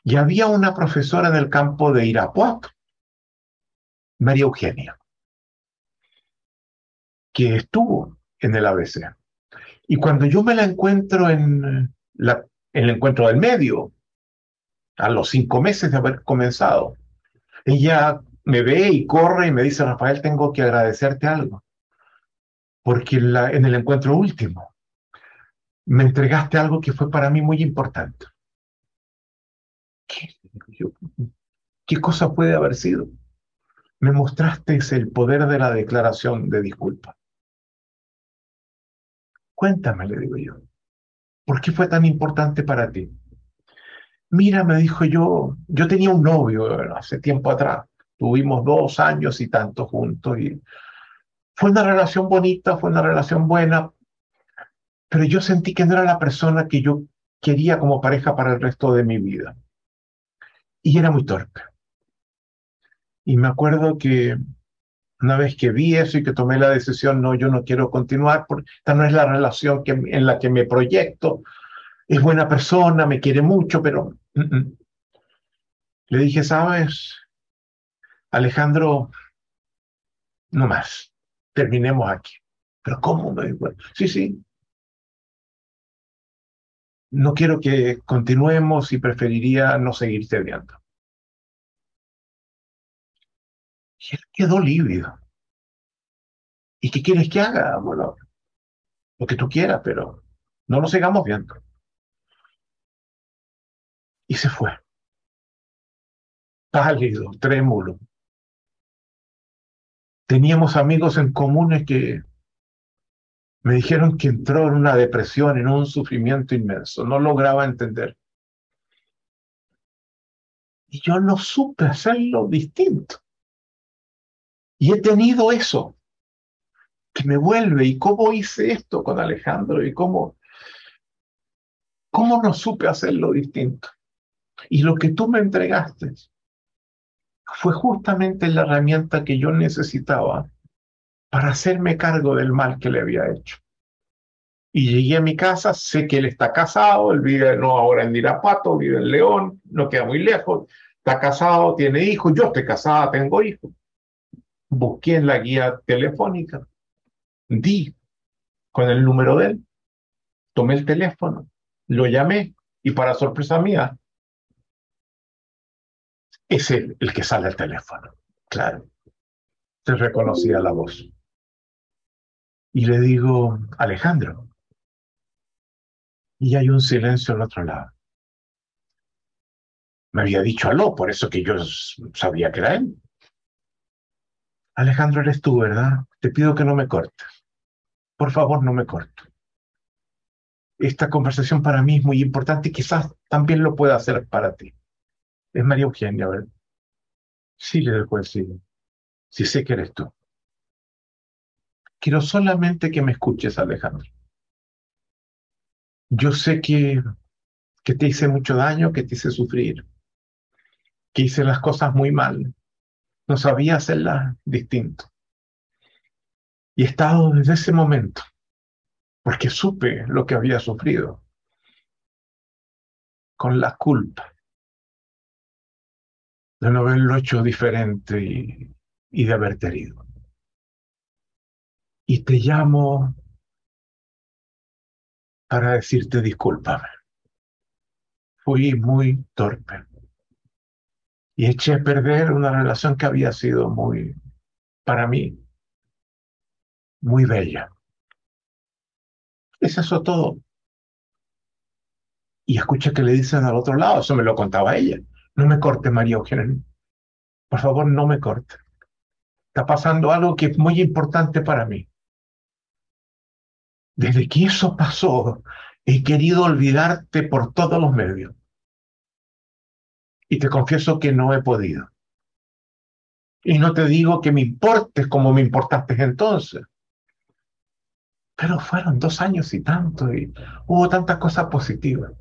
Y había una profesora en el campo de Irapuato, María Eugenia, que estuvo en el ABC. Y cuando yo me la encuentro en, la, en el encuentro del medio, a los cinco meses de haber comenzado. Ella me ve y corre y me dice, Rafael, tengo que agradecerte algo, porque en el encuentro último me entregaste algo que fue para mí muy importante. ¿Qué, ¿Qué cosa puede haber sido? Me mostraste el poder de la declaración de disculpa. Cuéntame, le digo yo, ¿por qué fue tan importante para ti? Mira, me dijo yo, yo tenía un novio hace tiempo atrás, tuvimos dos años y tanto juntos y fue una relación bonita, fue una relación buena, pero yo sentí que no era la persona que yo quería como pareja para el resto de mi vida. Y era muy torpe. Y me acuerdo que una vez que vi eso y que tomé la decisión, no, yo no quiero continuar, porque esta no es la relación que, en la que me proyecto, es buena persona, me quiere mucho, pero le dije, sabes, Alejandro, no más, terminemos aquí. Pero ¿cómo? Me sí, sí. No quiero que continuemos y preferiría no seguirte viendo. Y él quedó lívido. ¿Y qué quieres que haga? Bueno, lo que tú quieras, pero no nos sigamos viendo y se fue. Pálido, trémulo. Teníamos amigos en comunes que me dijeron que entró en una depresión, en un sufrimiento inmenso. No lograba entender. Y yo no supe hacerlo distinto. Y he tenido eso que me vuelve. ¿Y cómo hice esto con Alejandro? ¿Y cómo, cómo no supe hacerlo distinto? Y lo que tú me entregaste fue justamente la herramienta que yo necesitaba para hacerme cargo del mal que le había hecho. Y llegué a mi casa, sé que él está casado, él vive no ahora en Irapato, vive en León, no queda muy lejos, está casado, tiene hijos, yo estoy casada, tengo hijos. Busqué en la guía telefónica, di con el número de él, tomé el teléfono, lo llamé y para sorpresa mía, es él el que sale al teléfono, claro. Se reconocía la voz. Y le digo, Alejandro, y hay un silencio al otro lado. Me había dicho aló, por eso que yo sabía que era él. Alejandro, eres tú, ¿verdad? Te pido que no me cortes. Por favor, no me cortes. Esta conversación para mí es muy importante y quizás también lo pueda hacer para ti. Es María Eugenia, ¿verdad? Sí, le dejo decir. Sí sé que eres tú. Quiero solamente que me escuches, Alejandro. Yo sé que, que te hice mucho daño, que te hice sufrir, que hice las cosas muy mal. No sabía hacerlas distinto. Y he estado desde ese momento, porque supe lo que había sufrido, con la culpa de no haberlo hecho diferente y, de haberte herido. Y te llamo para decirte discúlpame. Fui muy torpe y eché a perder una relación que había sido muy, para mí, muy bella. Es eso todo. Y escucha que le dicen al otro lado, eso me lo contaba ella. No me corte, María Eugenia. Por favor, no me corte. Está pasando algo que es muy importante para mí. Desde que eso pasó, he querido olvidarte por todos los medios. Y te confieso que no he podido. Y no te digo que me importes como me importaste entonces. Pero fueron dos años y tanto, y hubo tantas cosas positivas.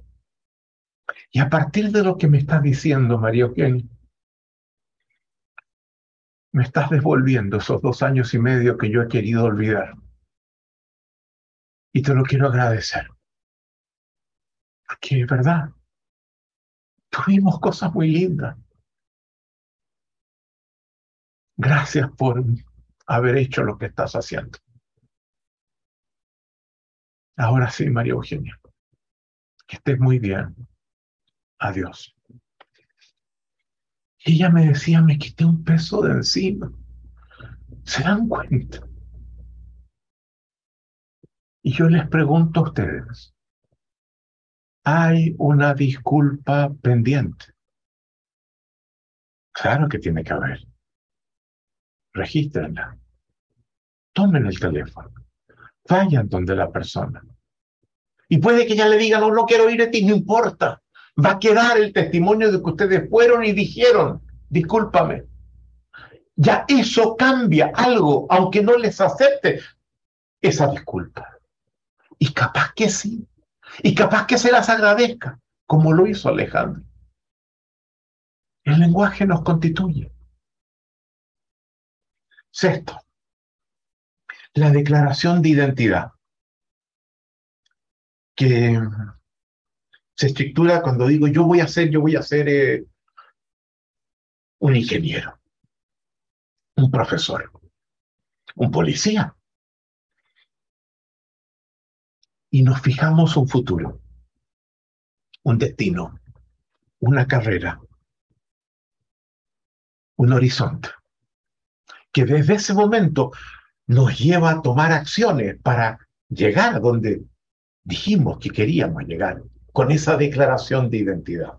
Y a partir de lo que me estás diciendo, María Eugenia, me estás devolviendo esos dos años y medio que yo he querido olvidar y te lo quiero agradecer. Porque, ¿verdad? Tuvimos cosas muy lindas. Gracias por haber hecho lo que estás haciendo. Ahora sí, María Eugenia. Que estés muy bien. Adiós. Ella me decía, me quité un peso de encima. ¿Se dan cuenta? Y yo les pregunto a ustedes, ¿hay una disculpa pendiente? Claro que tiene que haber. Regístrenla. Tomen el teléfono. Vayan donde la persona. Y puede que ya le digan, no, no quiero ir a ti, no importa. Va a quedar el testimonio de que ustedes fueron y dijeron, discúlpame. Ya eso cambia algo, aunque no les acepte esa disculpa. Y capaz que sí. Y capaz que se las agradezca, como lo hizo Alejandro. El lenguaje nos constituye. Sexto, la declaración de identidad, que se estructura cuando digo yo voy a ser, yo voy a ser eh, un ingeniero, un profesor, un policía, y nos fijamos un futuro, un destino, una carrera, un horizonte, que desde ese momento nos lleva a tomar acciones para llegar donde dijimos que queríamos llegar con esa declaración de identidad.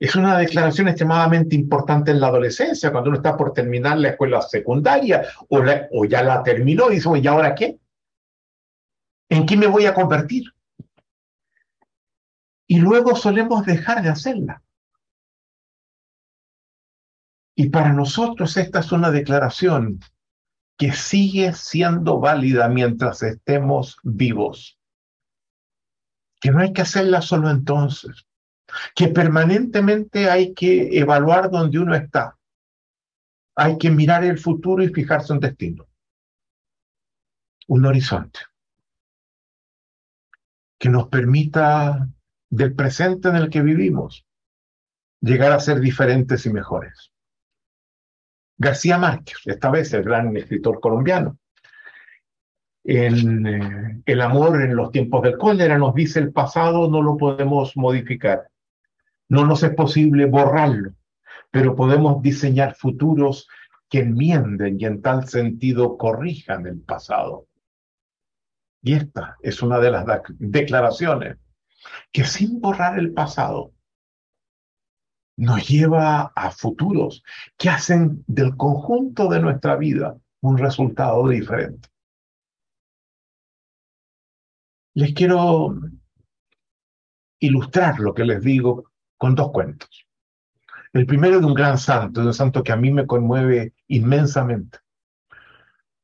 Es una declaración extremadamente importante en la adolescencia, cuando uno está por terminar la escuela secundaria o, o ya la terminó y dice, ¿y ahora qué? ¿En qué me voy a convertir? Y luego solemos dejar de hacerla. Y para nosotros esta es una declaración que sigue siendo válida mientras estemos vivos. Que no hay que hacerla solo entonces, que permanentemente hay que evaluar dónde uno está. Hay que mirar el futuro y fijarse un destino, un horizonte que nos permita del presente en el que vivimos llegar a ser diferentes y mejores. García Márquez, esta vez el gran escritor colombiano, en eh, El amor en los tiempos del cólera nos dice el pasado no lo podemos modificar, no nos es posible borrarlo, pero podemos diseñar futuros que enmienden y en tal sentido corrijan el pasado. Y esta es una de las declaraciones que sin borrar el pasado nos lleva a futuros que hacen del conjunto de nuestra vida un resultado diferente. Les quiero ilustrar lo que les digo con dos cuentos. El primero de un gran santo, de un santo que a mí me conmueve inmensamente,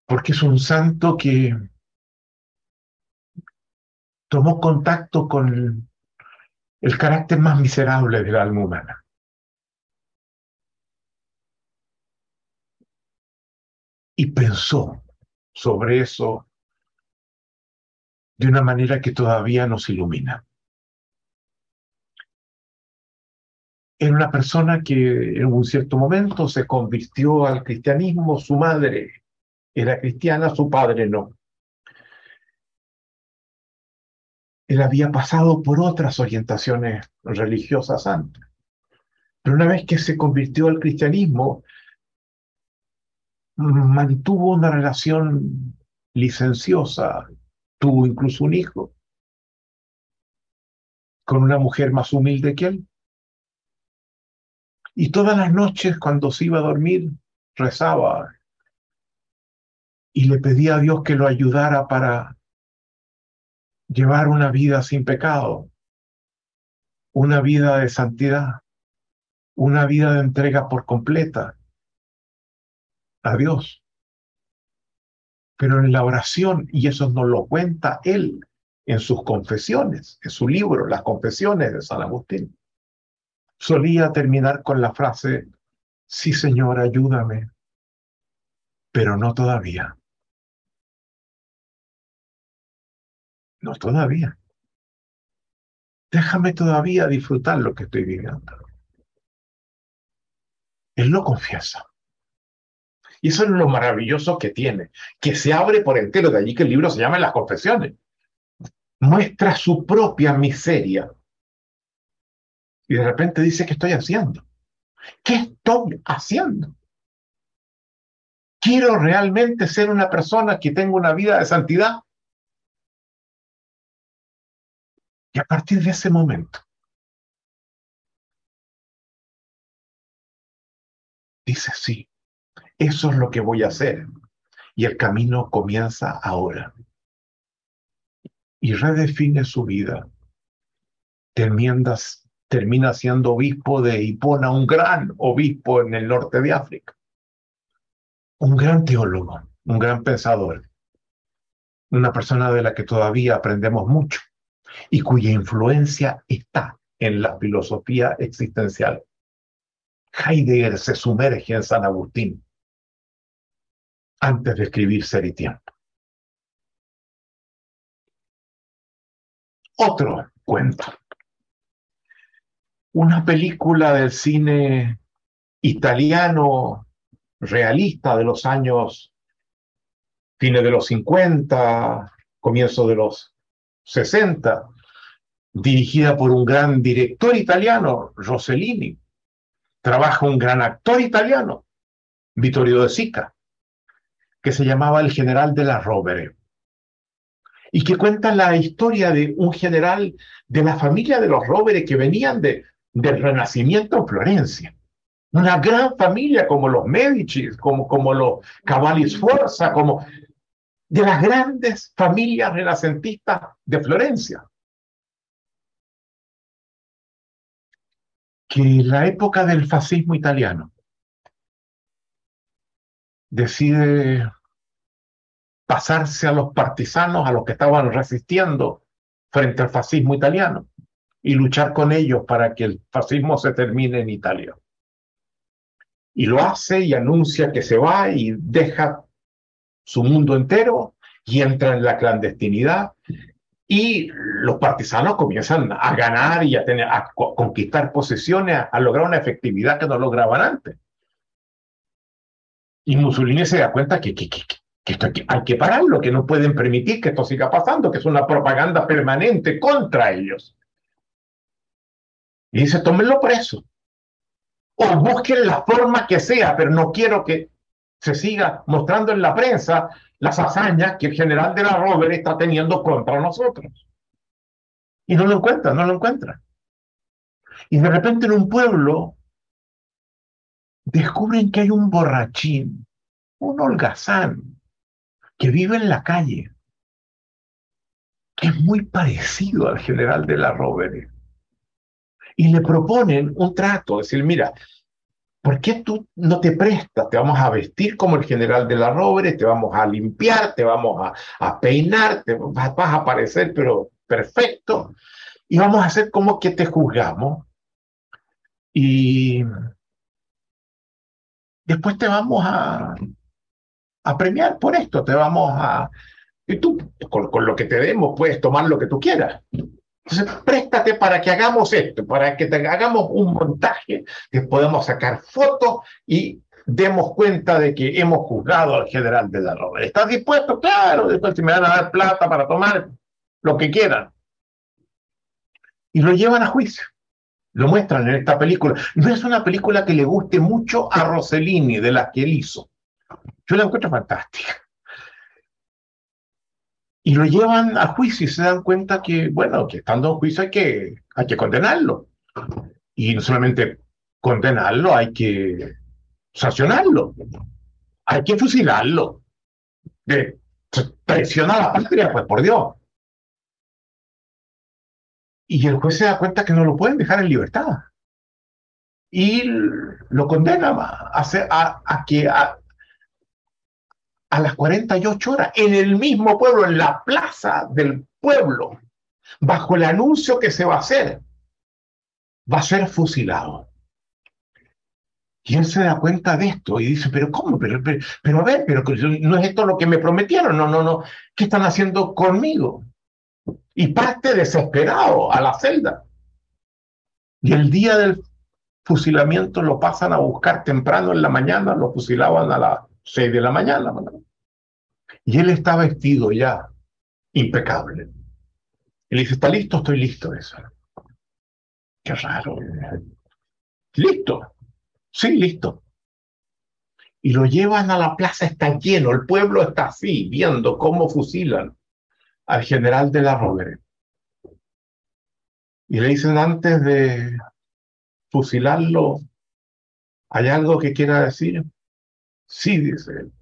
porque es un santo que tomó contacto con el carácter más miserable del alma humana. y pensó sobre eso de una manera que todavía nos ilumina. Era una persona que en un cierto momento se convirtió al cristianismo, su madre era cristiana, su padre no. Él había pasado por otras orientaciones religiosas antes. Pero una vez que se convirtió al cristianismo, mantuvo una relación licenciosa, tuvo incluso un hijo con una mujer más humilde que él. Y todas las noches cuando se iba a dormir, rezaba y le pedía a Dios que lo ayudara para llevar una vida sin pecado, una vida de santidad, una vida de entrega por completa a Dios. Pero en la oración, y eso nos lo cuenta él en sus confesiones, en su libro, Las Confesiones de San Agustín, solía terminar con la frase, sí Señor, ayúdame, pero no todavía. No todavía. Déjame todavía disfrutar lo que estoy viviendo. Él lo confiesa. Y eso es lo maravilloso que tiene, que se abre por entero, de allí que el libro se llama Las Confesiones. Muestra su propia miseria. Y de repente dice, ¿qué estoy haciendo? ¿Qué estoy haciendo? ¿Quiero realmente ser una persona que tenga una vida de santidad? Y a partir de ese momento, dice sí, eso es lo que voy a hacer. Y el camino comienza ahora. Y redefine su vida. Termina, termina siendo obispo de Hipona, un gran obispo en el norte de África. Un gran teólogo, un gran pensador. Una persona de la que todavía aprendemos mucho y cuya influencia está en la filosofía existencial. Heidegger se sumerge en San Agustín antes de escribir Ser y Tiempo. Otro cuento. Una película del cine italiano realista de los años fines de los 50, comienzo de los 60, dirigida por un gran director italiano, Rossellini. Trabaja un gran actor italiano, Vittorio De Sica que se llamaba El general de la Rovere, y que cuenta la historia de un general de la familia de los Rovere que venían de, del Renacimiento en Florencia. Una gran familia como los Medici, como, como los Cavalli Sforza, como de las grandes familias renacentistas de Florencia. Que en la época del fascismo italiano decide pasarse a los partisanos, a los que estaban resistiendo frente al fascismo italiano, y luchar con ellos para que el fascismo se termine en Italia. Y lo hace y anuncia que se va y deja su mundo entero y entra en la clandestinidad y los partisanos comienzan a ganar y a, tener, a conquistar posesiones, a, lograr una efectividad que no lograban antes. Y Mussolini se da cuenta que, que, que, esto hay, que hay que pararlo, que no pueden permitir que esto siga pasando, que es una propaganda permanente contra ellos. Y dice, tómenlo preso. O busquen la forma que sea, pero no quiero que se siga mostrando en la prensa las hazañas que el general de la Robert está teniendo contra nosotros. Y no lo encuentra, no lo encuentra. Y de repente en un pueblo descubren que hay un borrachín, un holgazán, que vive en la calle, que es muy parecido al general de la Rovere. Y le proponen un trato, decir, mira, ¿por qué tú no te prestas? Te vamos a vestir como el general de la Rovere, te vamos a limpiar, te vamos a, a peinar, te vas, a aparecer, pero perfecto, y vamos a hacer como que te juzgamos. Y después te vamos a, a premiar por esto, te vamos a... Y tú, con, con, lo que te demos, puedes tomar lo que tú quieras. Entonces, préstate para que hagamos esto, para que te, hagamos un montaje, que podamos sacar fotos y demos cuenta de que hemos juzgado al general de la Roba. ¿Estás dispuesto? Claro, después si me van a dar plata para tomar lo que quieran. Y lo llevan a juicio. Lo muestran en esta película. No es una película que le guste mucho a Rossellini, de la que él hizo. Yo la encuentro fantástica. Y lo llevan a juicio y se dan cuenta que, bueno, que estando en juicio hay que, hay que condenarlo. Y no solamente condenarlo, hay que sancionarlo. Hay que fusilarlo. De traicionar a la patria, pues por Dios. Y el juez se da cuenta que no lo pueden dejar en libertad. Y lo condena a, a, a que a, a las 48 horas, en el mismo pueblo, en la plaza del pueblo, bajo el anuncio que se va a hacer, va a ser fusilado. Y él se da cuenta de esto y dice, pero ¿cómo? Pero, pero, pero, a ver, pero no es esto lo que me prometieron, no, no, no. ¿Qué están haciendo conmigo? Y parte desesperado a la celda. Y el día del fusilamiento lo pasan a buscar temprano en la mañana, lo fusilaban a las 6 de la mañana. Y él está vestido ya, impecable. Y dice, ¿está listo? Estoy listo, eso. Qué raro. ¿Listo? Sí, listo. Y lo llevan a la plaza, está lleno, el pueblo está así, viendo cómo fusilan al general de la Rovere. Y le dicen antes de fusilarlo, ¿hay algo que quiera decir? Sí, dice él.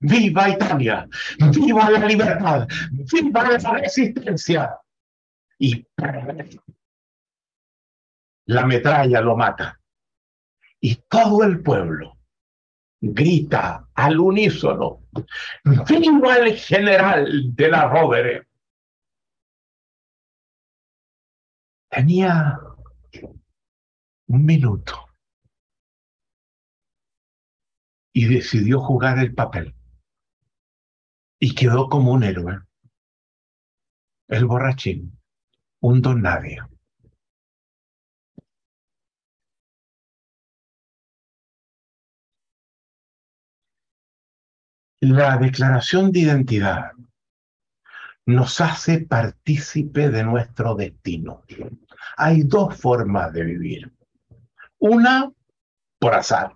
¡Viva Italia! ¡Viva la libertad! ¡Viva la resistencia! Y la metralla lo mata. Y todo el pueblo grita al unísono, ¡Viva el general de la Rovere! Tenía un minuto y decidió jugar el papel y quedó como un héroe. El borrachín, un don nadie. La declaración de identidad nos hace partícipe de nuestro destino. Hay dos formas de vivir. Una por azar,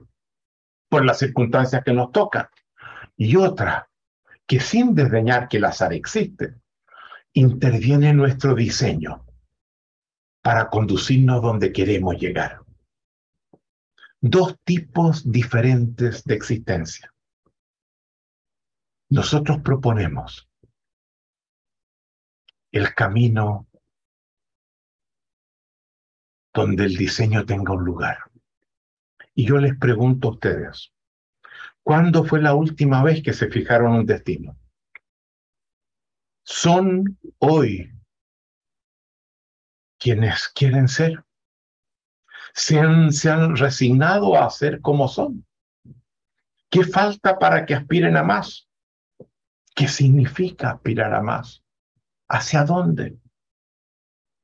por las circunstancias que nos tocan, y otra que sin desdeñar que el azar existe, interviene en nuestro diseño para conducirnos donde queremos llegar. Dos tipos diferentes de existencia. Nosotros proponemos el camino donde el diseño tenga un lugar. Y yo les pregunto a ustedes, ¿Cuándo fue la última vez que se fijaron un destino? Son hoy quienes quieren ser. Se han, se han resignado a ser como son. ¿Qué falta para que aspiren a más? ¿Qué significa aspirar a más? ¿Hacia dónde?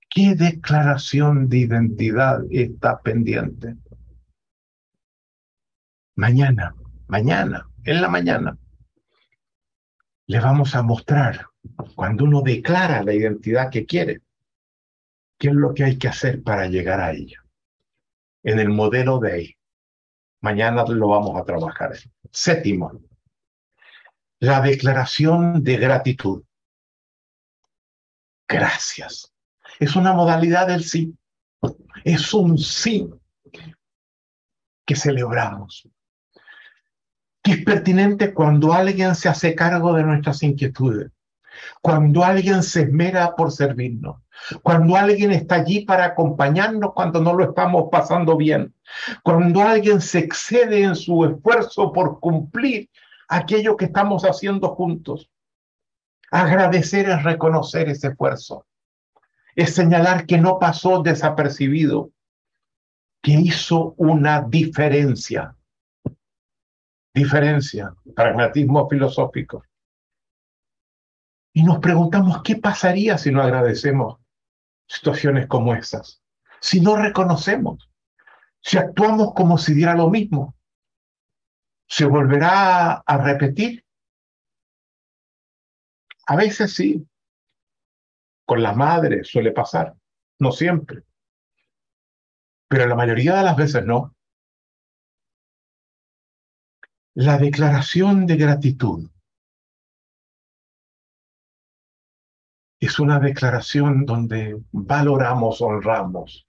¿Qué declaración de identidad está pendiente? Mañana, mañana, en la mañana, le vamos a mostrar, cuando uno declara la identidad que quiere, qué es lo que hay que hacer para llegar a ella. En el modelo de. Mañana lo vamos a trabajar. Séptimo, la declaración de gratitud. Gracias. Es una modalidad del sí. Es un sí que celebramos. Que es pertinente cuando alguien se hace cargo de nuestras inquietudes. Cuando alguien se esmera por servirnos. Cuando alguien está allí para acompañarnos cuando no lo estamos pasando bien. Cuando alguien se excede en su esfuerzo por cumplir aquello que estamos haciendo juntos. Agradecer es reconocer ese esfuerzo. Es señalar que no pasó desapercibido, que hizo una diferencia. Diferencia, pragmatismo filosófico. Y nos preguntamos qué pasaría si no agradecemos situaciones como esas, si no reconocemos, si actuamos como si diera lo mismo. ¿Se volverá a repetir? A veces sí. Con la madre suele pasar, no siempre. Pero la mayoría de las veces no. La declaración de gratitud es una declaración donde valoramos, honramos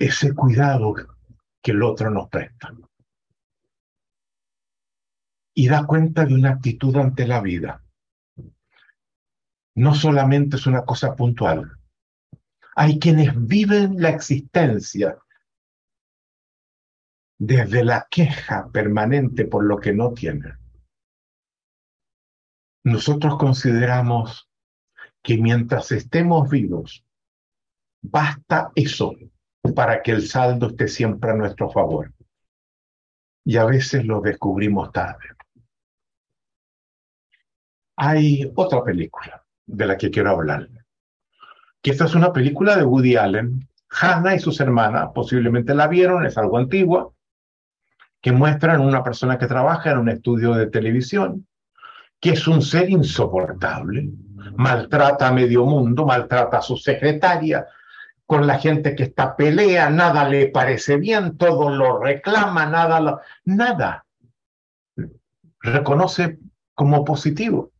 ese cuidado que el otro nos presta. Y da cuenta de una actitud ante la vida. No solamente es una cosa puntual. Hay quienes viven la existencia desde la queja permanente por lo que no tienen. Nosotros consideramos que mientras estemos vivos, basta eso para que el saldo esté siempre a nuestro favor. Y a veces lo descubrimos tarde. Hay otra película de la que quiero hablar, que esta es una película de Woody Allen. Hannah y sus hermanas posiblemente la vieron, es algo antigua, que muestran una persona que trabaja en un estudio de televisión que es un ser insoportable, maltrata a medio mundo, maltrata a su secretaria, con la gente que está pelea, nada le parece bien, todo lo reclama, nada, lo, nada reconoce como positivo.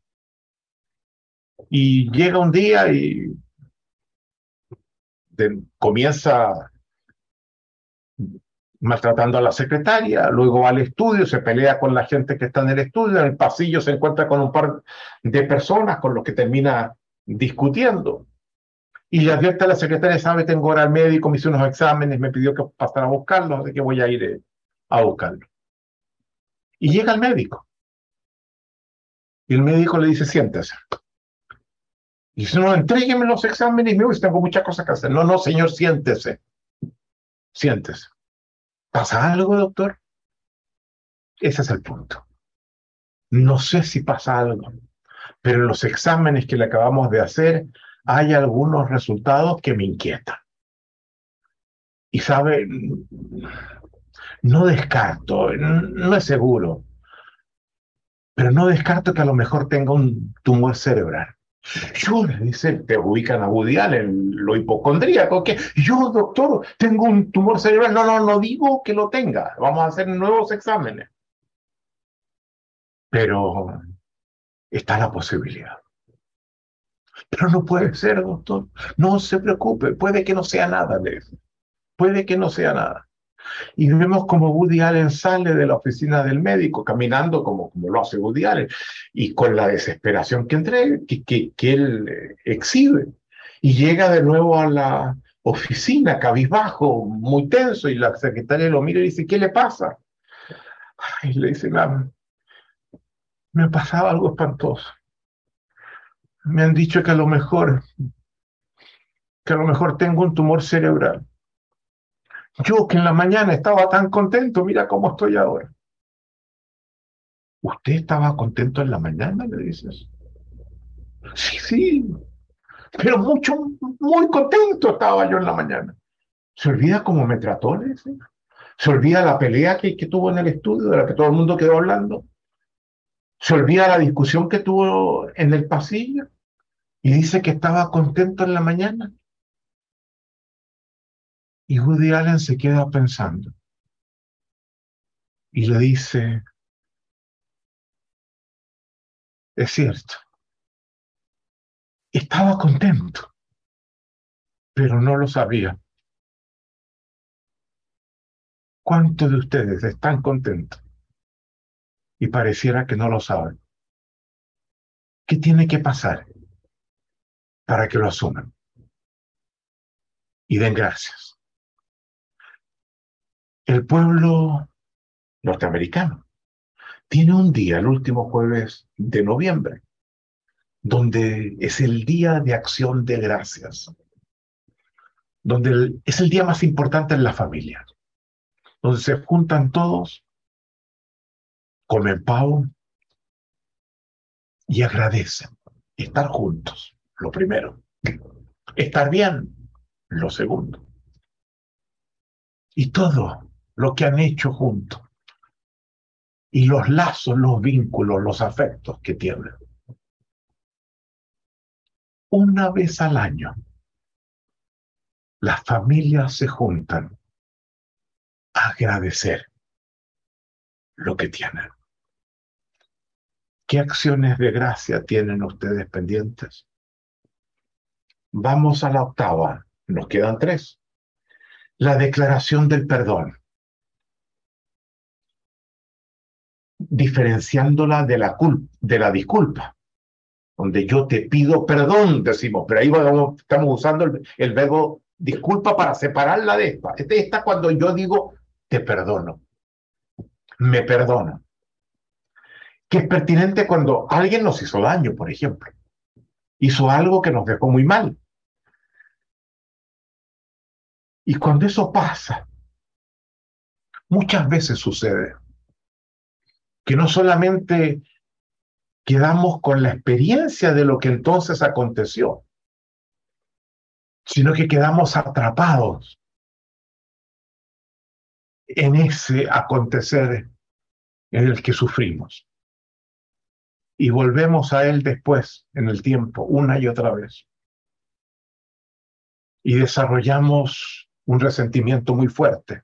Y llega un día y comienza maltratando a la secretaria, luego va al estudio, se pelea con la gente que está en el estudio, en el pasillo se encuentra con un par de personas con los que termina discutiendo. Y le advierte a la secretaria, sabe, tengo hora al médico, me hizo unos exámenes, me pidió que pasara a buscarlo, así que voy a ir eh, a buscarlo. Y llega el médico. Y el médico le dice, siéntese. Y dice, no, entrégueme los exámenes, me tengo muchas cosas que hacer. No, no, señor, siéntese. Siéntese. ¿Pasa algo, doctor? Ese es el punto. No sé si pasa algo, pero en los exámenes que le acabamos de hacer hay algunos resultados que me inquietan. Y sabe, no descarto, no es seguro, pero no descarto que a lo mejor tenga un tumor cerebral. Yo, le dice, te ubican a Woody en lo hipocondríaco, que yo, doctor, tengo un tumor cerebral. No, no, no digo que lo tenga. Vamos a hacer nuevos exámenes. Pero está la posibilidad. Pero no puede ser, doctor. No se preocupe. Puede que no sea nada de eso. Puede que no sea nada. Y vemos como Woody Allen sale de la oficina del médico caminando como, como lo hace Woody Allen y con la desesperación que, entre, que, que, que él eh, exhibe. Y llega de nuevo a la oficina, cabizbajo, muy tenso, y la secretaria lo mira y dice, ¿qué le pasa? Y le dice, me ha pasado algo espantoso. Me han dicho que a lo mejor que a lo mejor tengo un tumor cerebral. Yo que en la mañana estaba tan contento, mira cómo estoy ahora. ¿Usted estaba contento en la mañana? Le dices. Sí, sí, pero mucho, muy contento estaba yo en la mañana. Se olvida cómo me trató, le. Se olvida la pelea que, que tuvo en el estudio, de la que todo el mundo quedó hablando. Se olvida la discusión que tuvo en el pasillo y dice que estaba contento en la mañana. Y Woody Allen se queda pensando y le dice, es cierto, estaba contento, pero no lo sabía. ¿Cuántos de ustedes están contentos y pareciera que no lo saben? ¿Qué tiene que pasar para que lo asuman? Y den gracias. El pueblo norteamericano tiene un día, el último jueves de noviembre, donde es el día de acción de gracias, donde es el día más importante en la familia, donde se juntan todos, comen pavo y agradecen estar juntos, lo primero, estar bien, lo segundo, y todo lo que han hecho juntos, y los lazos, los vínculos, los afectos que tienen una vez al año, las familias se juntan a agradecer lo que tienen. ¿Qué acciones de gracia tienen ustedes pendientes? Vamos a la octava, nos quedan tres. La declaración del perdón. Diferenciándola de la, de la disculpa donde yo te pido perdón, decimos, pero ahí estamos usando el, verbo disculpa para separarla de esta. Este, esta cuando yo digo te perdono, me perdono. Que es pertinente cuando alguien nos hizo daño, por ejemplo. Hizo algo que nos dejó muy mal. Y cuando eso pasa, muchas veces sucede que no solamente quedamos con la experiencia de lo que entonces aconteció, sino que quedamos atrapados en ese acontecer en el que sufrimos. Y volvemos a él después, en el tiempo, una y otra vez. Y desarrollamos un resentimiento muy fuerte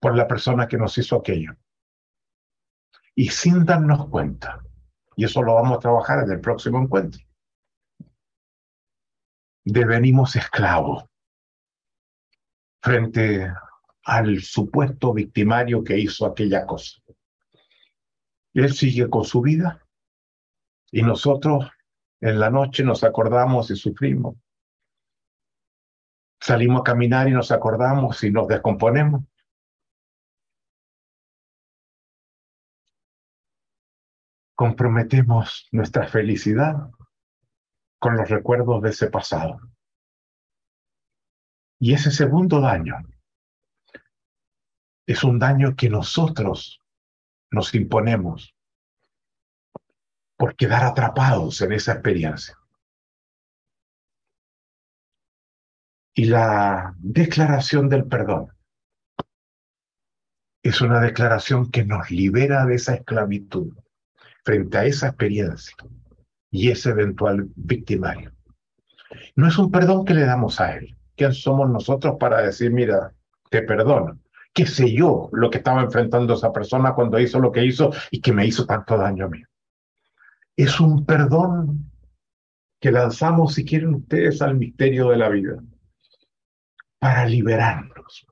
por la persona que nos hizo aquello y sin darnos cuenta. Y eso lo vamos a trabajar en el próximo encuentro. Devenimos esclavos frente al supuesto victimario que hizo aquella cosa. Él sigue con su vida y nosotros en la noche nos acordamos y sufrimos. Salimos a caminar y nos acordamos y nos descomponemos. Comprometemos nuestra felicidad con los recuerdos de ese pasado. Y ese segundo daño es un daño que nosotros nos imponemos por quedar atrapados en esa experiencia. Y la declaración del perdón es una declaración que nos libera de esa esclavitud frente a esa experiencia y ese eventual victimario. No es un perdón que le damos a él. ¿Quién somos nosotros para decir, mira, te perdono? ¿Qué sé yo lo que estaba enfrentando esa persona cuando hizo lo que hizo y que me hizo tanto daño a mí? Es un perdón que lanzamos, si quieren ustedes, al misterio de la vida, para liberarnos,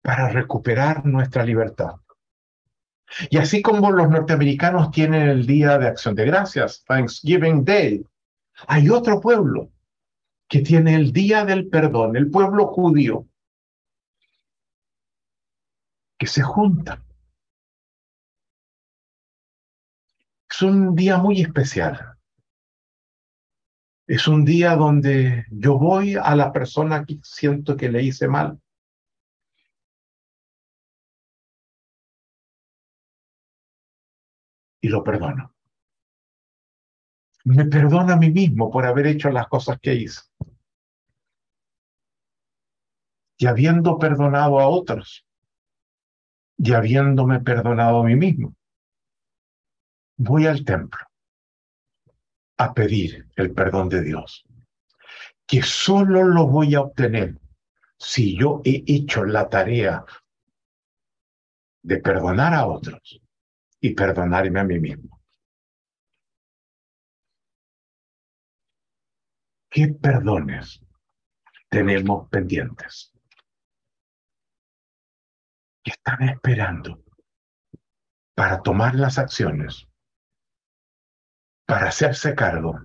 para recuperar nuestra libertad. Y así como los norteamericanos tienen el Día de Acción de Gracias, Thanksgiving Day, hay otro pueblo que tiene el Día del Perdón, el pueblo judío, que se junta. Es un día muy especial, Es un día donde yo voy a la persona que siento que le hice mal. Y lo perdono. Me perdono a mí mismo por haber hecho las cosas que hice. Y habiendo perdonado a otros, y habiéndome perdonado a mí mismo, voy al templo a pedir el perdón de Dios, que solo lo voy a obtener si yo he hecho la tarea de perdonar a otros y perdonarme a mí mismo. ¿Qué perdones tenemos pendientes? que están esperando para tomar las acciones para hacerse cargo,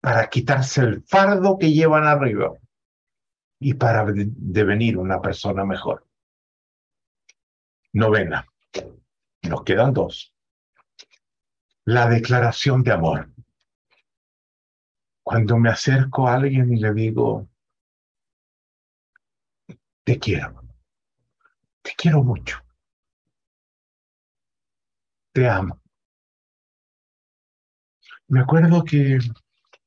para quitarse el fardo que llevan arriba y para devenir una persona mejor. Novena. Nos quedan dos. La declaración de amor. Cuando me acerco a alguien y le digo, te quiero, te quiero mucho, te amo. Me acuerdo que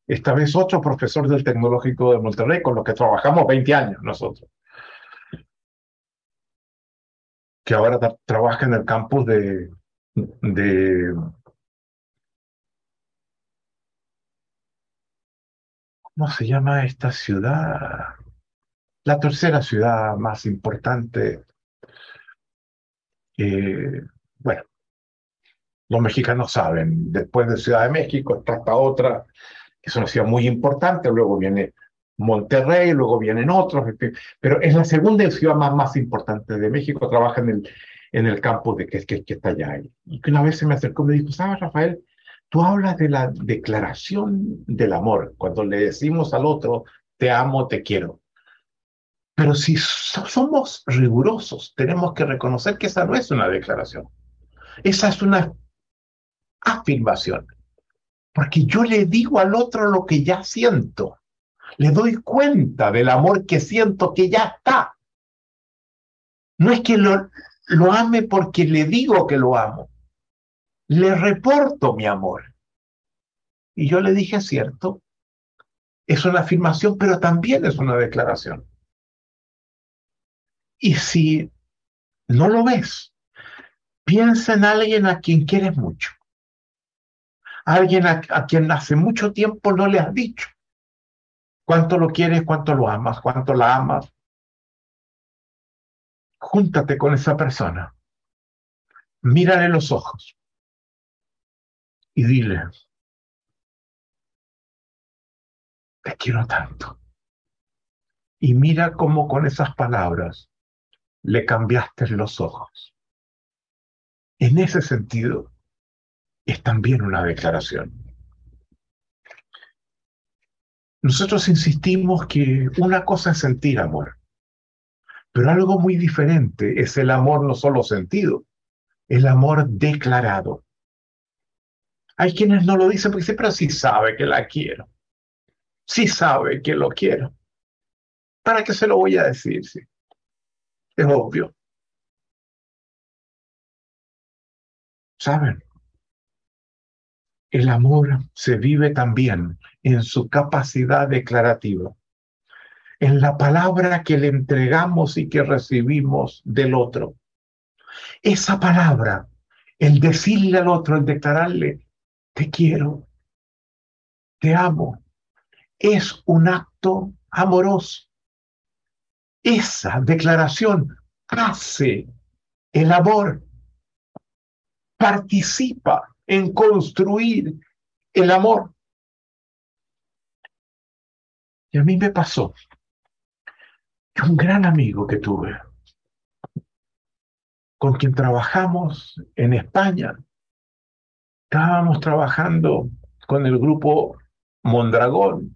esta vez otro profesor del Tecnológico de Monterrey, con los que trabajamos 20 años nosotros, que ahora trabaja en el campus de, ¿cómo se llama esta ciudad? La tercera ciudad más importante. Eh, bueno, los mexicanos saben, después de Ciudad de México está esta otra, que es una ciudad muy importante, luego viene Monterrey, luego vienen otros, pero es la segunda ciudad más, más importante de México, trabaja en el, en el campo de que, que, que está allá. Y que una vez se me acercó y me dijo, ¿sabes, Rafael? Tú hablas de la declaración del amor, cuando le decimos al otro, te amo, te quiero. Pero si somos rigurosos, tenemos que reconocer que esa no es una declaración. Esa es una afirmación. Porque yo le digo al otro lo que ya siento. Le doy cuenta del amor que siento que ya está. No es que lo, ame porque le digo que lo amo. Le reporto mi amor. Y yo le dije, cierto, es una afirmación, pero también es una declaración. Y si no lo ves, piensa en alguien a quien quieres mucho alguien a, quien hace mucho tiempo no le has dicho cuánto lo quieres, cuánto lo amas, cuánto la amas. Júntate con esa persona, mírale los ojos y dile, te quiero tanto. Y mira cómo con esas palabras le cambiaste los ojos. En ese sentido, es también una declaración. Nosotros insistimos que una cosa es sentir amor, pero algo muy diferente es el amor no solo sentido, el amor declarado. Hay quienes no lo dicen porque siempre sí sabe que la quiero, sí sabe que lo quiero. ¿Para qué se lo voy a decir? Sí. Es obvio. ¿Saben? El amor se vive también en su capacidad declarativa, en la palabra que le entregamos y que recibimos del otro. Esa palabra, el decirle al otro, el declararle, te quiero, te amo, es un acto amoroso. Esa declaración hace el amor, participa en construir el amor. Y a mí me pasó que un gran amigo que tuve, con quien trabajamos en España, estábamos trabajando con el grupo Mondragón.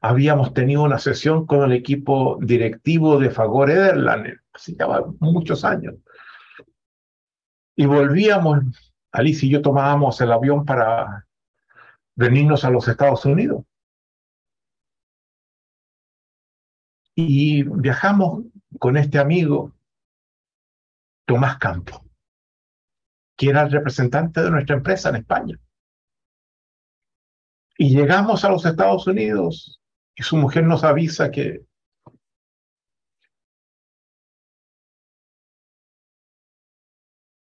Habíamos tenido una sesión con el equipo directivo de Fagor Ederland, así ya muchos años. Y volvíamos Alice y yo tomábamos el avión para venirnos a los Estados Unidos. Y viajamos con este amigo, Tomás Campo, que era el representante de nuestra empresa en España. Y llegamos a los Estados Unidos y su mujer nos avisa que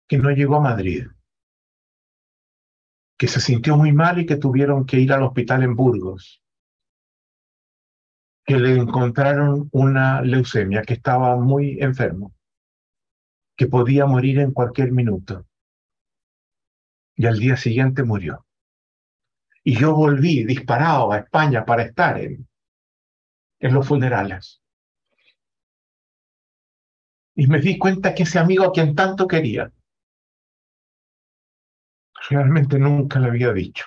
que no llegó a Madrid que se sintió muy mal y que tuvieron que ir al hospital en Burgos, que le encontraron una leucemia, que estaba muy enfermo, que podía morir en cualquier minuto. Y al día siguiente murió. Y yo volví disparado a España para estar en, en los funerales. Y me di cuenta que ese amigo a quien tanto quería, realmente nunca le había dicho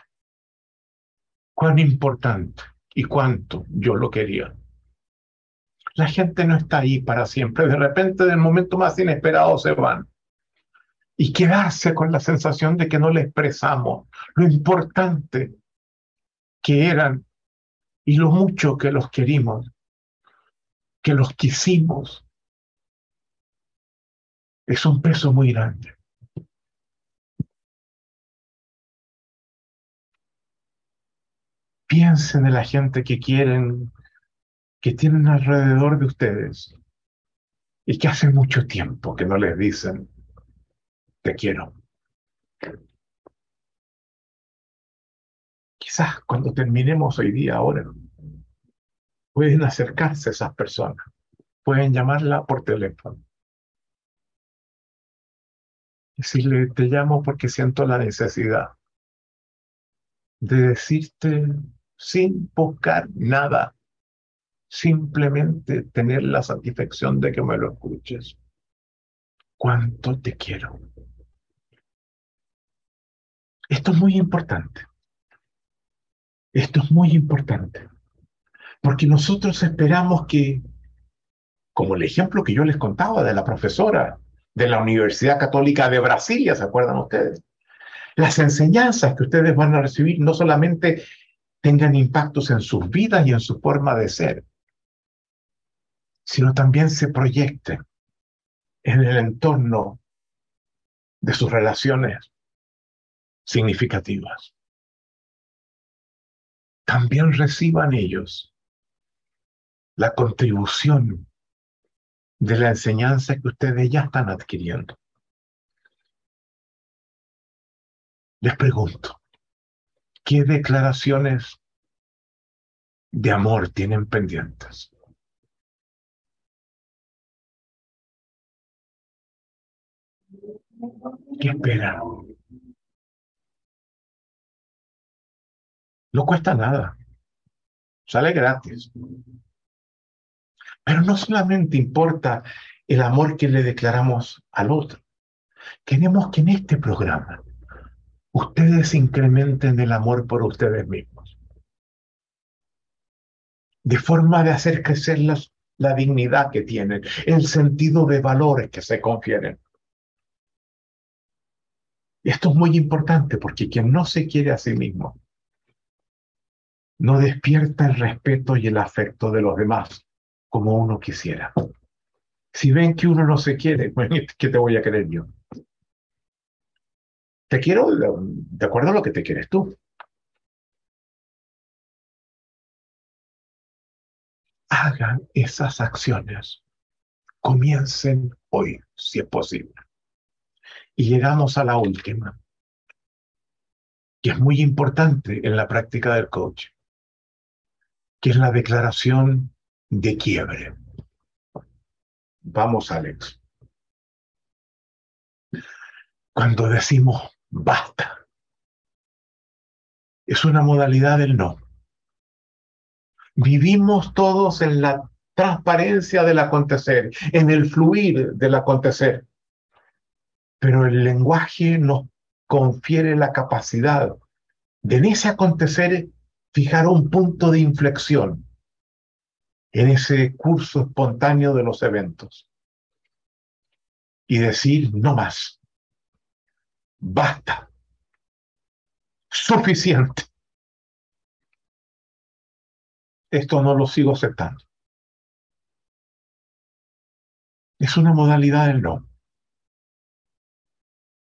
cuán importante y cuánto yo lo quería. La gente no está ahí para siempre. De repente, del momento más inesperado, se van. Y quedarse con la sensación de que no le expresamos lo importante que eran y lo mucho que los querimos, que los quisimos, es un peso muy grande. Piensen en la gente que quieren, que tienen alrededor de ustedes y que hace mucho tiempo que no les dicen, te quiero. Quizás cuando terminemos hoy día, ahora, pueden acercarse a esas personas, pueden llamarla por teléfono. Decirle, te llamo porque siento la necesidad de decirte sin buscar nada, simplemente tener la satisfacción de que me lo escuches. Cuánto te quiero. Esto es muy importante. Esto es muy importante. Porque nosotros esperamos que, como el ejemplo que yo les contaba de la profesora de la Universidad Católica de Brasilia, ¿se acuerdan ustedes? Las enseñanzas que ustedes van a recibir no solamente tengan impactos en sus vidas y en su forma de ser, sino también se proyecten en el entorno de sus relaciones significativas. También reciban ellos la contribución de la enseñanza que ustedes ya están adquiriendo. Les pregunto, ¿Qué declaraciones de amor tienen pendientes? ¿Qué esperan? No cuesta nada. Sale gratis. Pero no solamente importa el amor que le declaramos al otro. Queremos que en este programa ustedes incrementen el amor por ustedes mismos. De forma de hacer crecer la dignidad que tienen, el sentido de valores que se confieren. Esto es muy importante porque quien no se quiere a sí mismo no despierta el respeto y el afecto de los demás como uno quisiera. Si ven que uno no se quiere, [LAUGHS] ¿qué te voy a querer yo? Te quiero de acuerdo a lo que te quieres tú. Hagan esas acciones. Comiencen hoy, si es posible. Y llegamos a la última, que es muy importante en la práctica del coach, que es la declaración de quiebre. Vamos, Alex. Cuando decimos basta. Es una modalidad del no. Vivimos todos en la transparencia del acontecer, en el fluir del acontecer. Pero el lenguaje nos confiere la capacidad de en ese acontecer fijar un punto de inflexión en ese curso espontáneo de los eventos y decir no más basta, suficiente. Esto no lo sigo aceptando. Es una modalidad del no.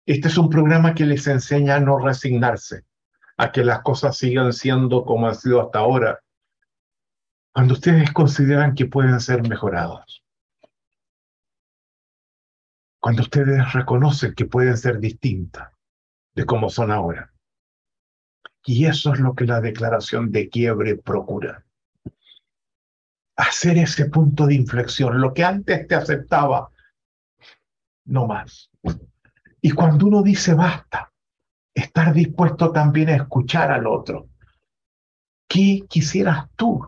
Este es un programa que les enseña a no resignarse, a que las cosas sigan siendo como han sido hasta ahora, cuando ustedes consideran que pueden ser mejoradas. Cuando ustedes reconocen que pueden ser distintas de como son ahora. Y eso es lo que la declaración de quiebre procura. Hacer ese punto de inflexión, lo que antes te aceptaba, no más. Y cuando uno dice basta, estar dispuesto también a escuchar al otro. ¿Qué quisieras tú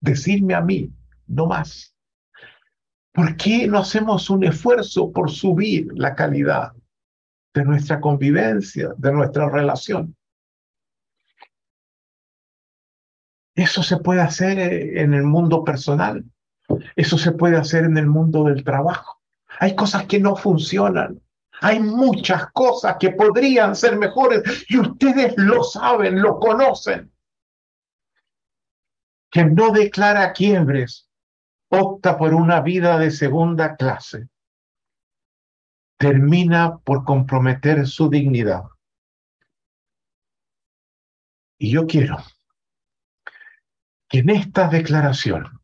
decirme a mí? No más. ¿Por qué no hacemos un esfuerzo por subir la calidad de nuestra convivencia, de nuestra relación? Eso se puede hacer eh, en el mundo personal. Eso se puede hacer en el mundo del trabajo. Hay cosas que no funcionan. Hay muchas cosas que podrían ser mejores y ustedes lo saben, lo conocen. Quien no declara quiebres opta por una vida de segunda clase. Termina por comprometer su dignidad. Y yo quiero que en esta declaración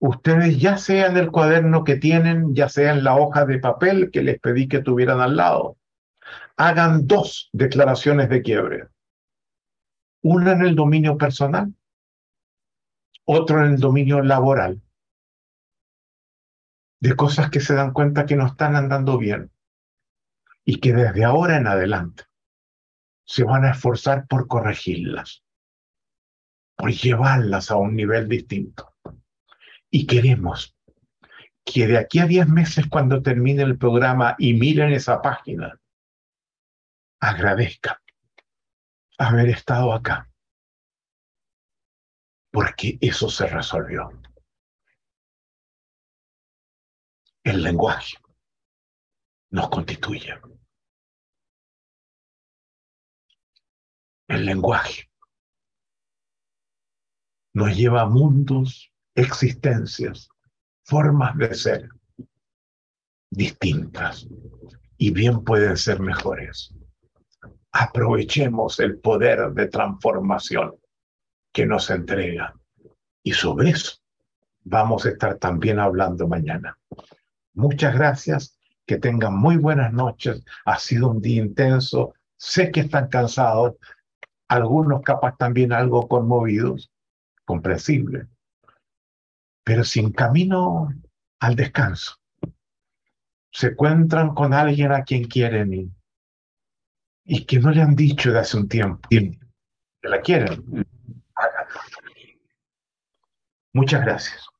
ustedes ya sea en el cuaderno que tienen, ya sea en la hoja de papel que les pedí que tuvieran al lado, hagan dos declaraciones de quiebre. Una en el dominio personal, otra en el dominio laboral. De cosas que se dan cuenta que no están andando bien y que desde ahora en adelante se van a esforzar por corregirlas, por llevarlas a un nivel distinto. Y queremos que de aquí a 10 meses, cuando termine el programa y miren esa página, agradezcan haber estado acá. Porque eso se resolvió. El lenguaje nos constituye. El lenguaje nos lleva a mundos existencias, formas de ser distintas y bien pueden ser mejores. Aprovechemos el poder de transformación que nos entrega y sobre eso vamos a estar también hablando mañana. Muchas gracias, que tengan muy buenas noches. Ha sido un día intenso, sé que están cansados, algunos capaz también algo conmovidos, comprensible pero sin camino al descanso. Se encuentran con alguien a quien quieren y, y que no le han dicho de hace un tiempo que la quieren. Muchas gracias.